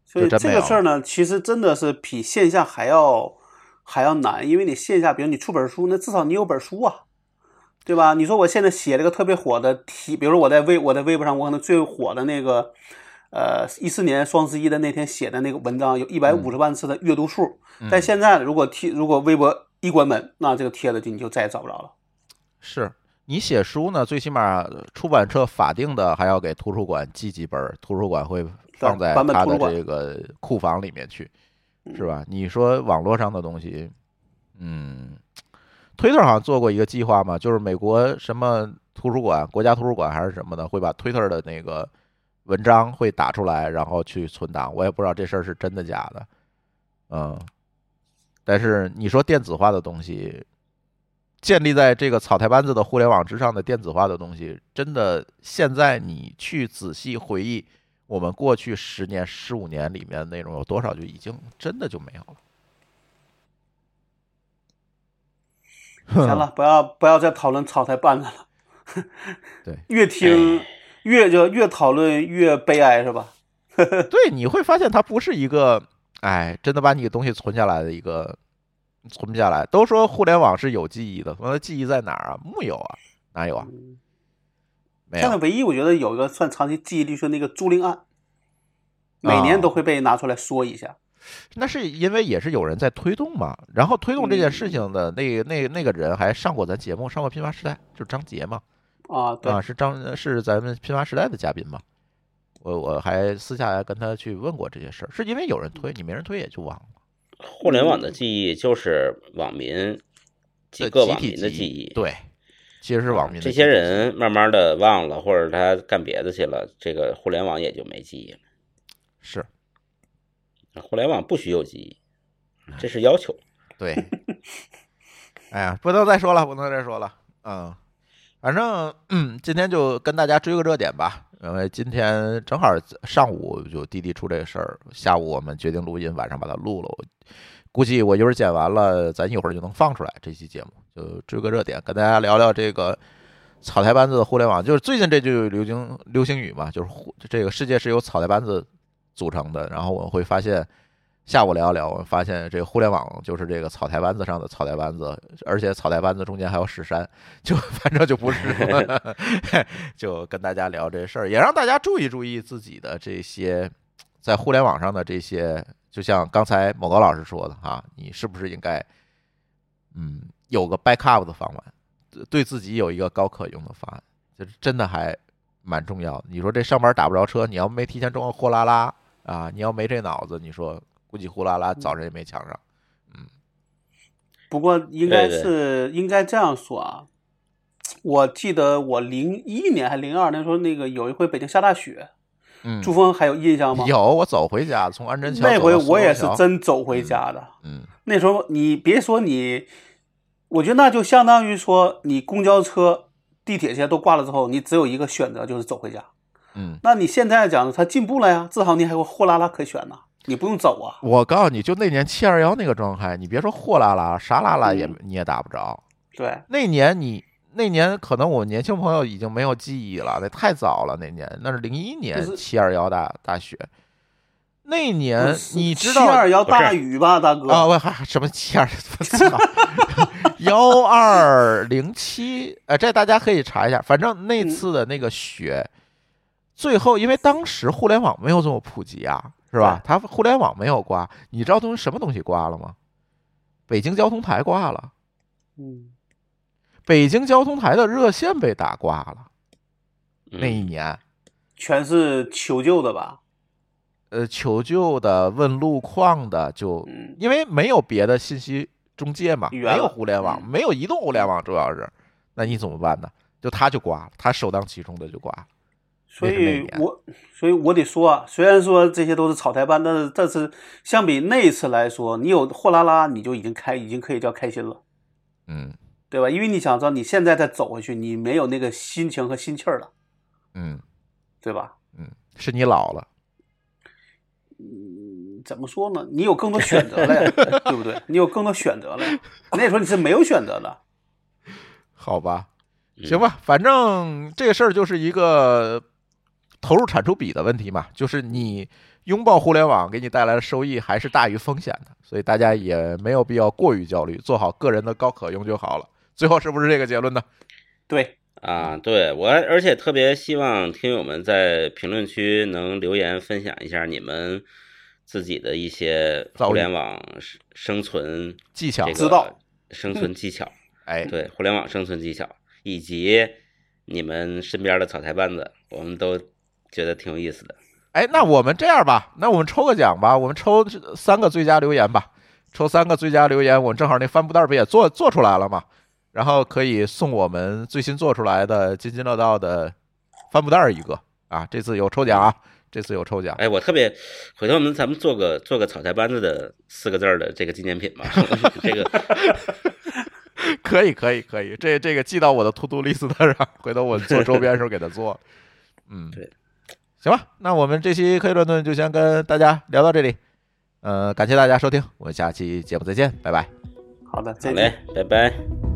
所以这个事儿呢，其实真的是比线下还要还要难，因为你线下，比如你出本书，那至少你有本书啊，对吧？你说我现在写了个特别火的题，比如说我在微我在微博上，我可能最火的那个，呃，一四年双十一的那天写的那个文章有一百五十万次的阅读数，嗯但现在如果贴如果微博一关门，那这个帖子就你就再也找不着了。是你写书呢，最起码出版社法定的还要给图书馆寄几本儿，图书馆会放在版本它的这个库房里面去，是嗯吧？你说网络上的东西，嗯，推特好像做过一个计划嘛，就是美国什么图书馆、国家图书馆还是什么的，会把推特的那个文章会打出来，然后去存档。我也不知道这事儿是真的假的，嗯。但是你说电子化的东西，建立在这个草台班子的互联网之上的电子化的东西，真的现在你去仔细回忆我们过去十年、十五年里面的内容有多少，就已经真的就没有了。行了，不要不要再讨论草台班子了。对，越听越就越讨论越悲哀是吧？对，你会发现它不是一个，哎，真的把你的东西存下来的一个，存不下来。都说互联网是有记忆的，那它记忆在哪儿啊？木有啊，哪有啊？没有。现在唯一我觉得有一个算长期记忆力是那个租赁案，每年都会被拿出来说一下。那是因为也是有人在推动嘛，然后推动这件事情的那那那个人还上过咱节目，上过《拼发时代》，就是张杰嘛，啊，对，啊，是张是咱们《拼发时代》的嘉宾嘛。我我还私下来跟他去问过这些事儿，是因为有人推，你没人推也就忘了。互联网的记忆就是网民几个网民的记忆，对，其实是网民的这些人慢慢的忘了，或者他干别的去了，这个互联网也就没记忆了。是互联网不许有记忆，这是要求。对。哎呀，不能再说了，不能再说了。嗯，反正嗯，今天就跟大家追个热点吧。因为今天正好上午就滴滴出这个事儿，下午我们决定录音，晚上把它录了。估计我一会儿剪完了，咱一会儿就能放出来这期节目，就追个热点，跟大家聊聊这个草台班子的互联网。就是最近这句流行流行语嘛，就是这个世界是由草台班子组成的。然后我们会发现，下午聊一聊，我发现这个互联网就是这个草台班子上的草台班子，而且草台班子中间还有石山，就反正就不是什 么，就跟大家聊这事儿，也让大家注意注意自己的这些在互联网上的这些，就像刚才某高老师说的哈，你是不是应该嗯有个 backup 的方案，对对自己有一个高可用的方案，就是真的还蛮重要的。你说这上班打不着车，你要没提前装个货拉拉啊，你要没这脑子，你说估计呼啦啦早晨也没抢上。嗯不过应该是应该这样说啊，我记得我零一年还零二年时候，那个有一回北京下大雪，嗯，珠峰还有印象吗？有我走回家，从安贞桥那回我也是真走回家的。嗯那时候你别说你，我觉得那就相当于说你公交车、地铁这些都挂了之后，你只有一个选择就是走回家。嗯，那你现在讲它进步了呀，至少你还有货拉拉可选呢，你不用走啊。我告诉你就那年七二幺那个状态，你别说货拉拉，啥拉拉也嗯你也打不着。对，那年你那年可能我年轻朋友已经没有记忆了，那太早了。那年那是零一年七二幺大大雪，那年你知道七二幺大雨吧，大哥？啊？我还什么七二？我操，幺二零七，呃，这大家可以查一下。反正那次的那个雪，最后因为当时互联网没有这么普及啊，是吧？它互联网没有挂，你知道东西什么东西挂了吗？北京交通台挂了，嗯，北京交通台的热线被打挂了。嗯那一年，全是求救的吧？呃，求救的、问路况的，就嗯，因为没有别的信息中介嘛，没有互联网，嗯没有移动互联网，主要是，那你怎么办呢？就他就挂了，他首当其冲的就挂了。所以我所以我得说啊，虽然说这些都是草台班，但是但是相比那一次来说，你有货拉拉，你就已经开，已经可以叫开心了，嗯对吧？因为你想知道，你现在再走回去，你没有那个心情和心气儿了，嗯对吧？嗯，是你老了，嗯，怎么说呢？你有更多选择了呀，对不对？你有更多选择了呀。那时候你是没有选择的，好吧？嗯行吧，反正这个事儿就是一个投入产出比的问题嘛，就是你拥抱互联网给你带来的收益还是大于风险的，所以大家也没有必要过于焦虑，做好个人的高可用就好了。最后是不是这个结论呢？对，啊，对我，而且特别希望听友们在评论区能留言分享一下你们自己的一些互联网生生存技巧。这，个知道生存技巧，哎，对互联网生存技巧，以及你们身边的草台班子，我们都觉得挺有意思的。哎，那我们这样吧，那我们抽个奖吧，我们抽三个最佳留言吧，抽三个最佳留言，我们正好那帆布袋不也做做出来了吗？然后可以送我们最新做出来的津津乐道的帆布袋一个啊！这次有抽奖啊！这次有抽奖。哎，我特别，回头我们咱们做个做个草台班子的四个字儿的这个纪念品吧，这个可以可以可以，这这个记到我的 to do list 上，回头我做周边的时候给他做。嗯，对，行吧，那我们这期科技乱炖就先跟大家聊到这里，呃，感谢大家收听，我们下期节目再见，拜拜。好的，再见。拜拜。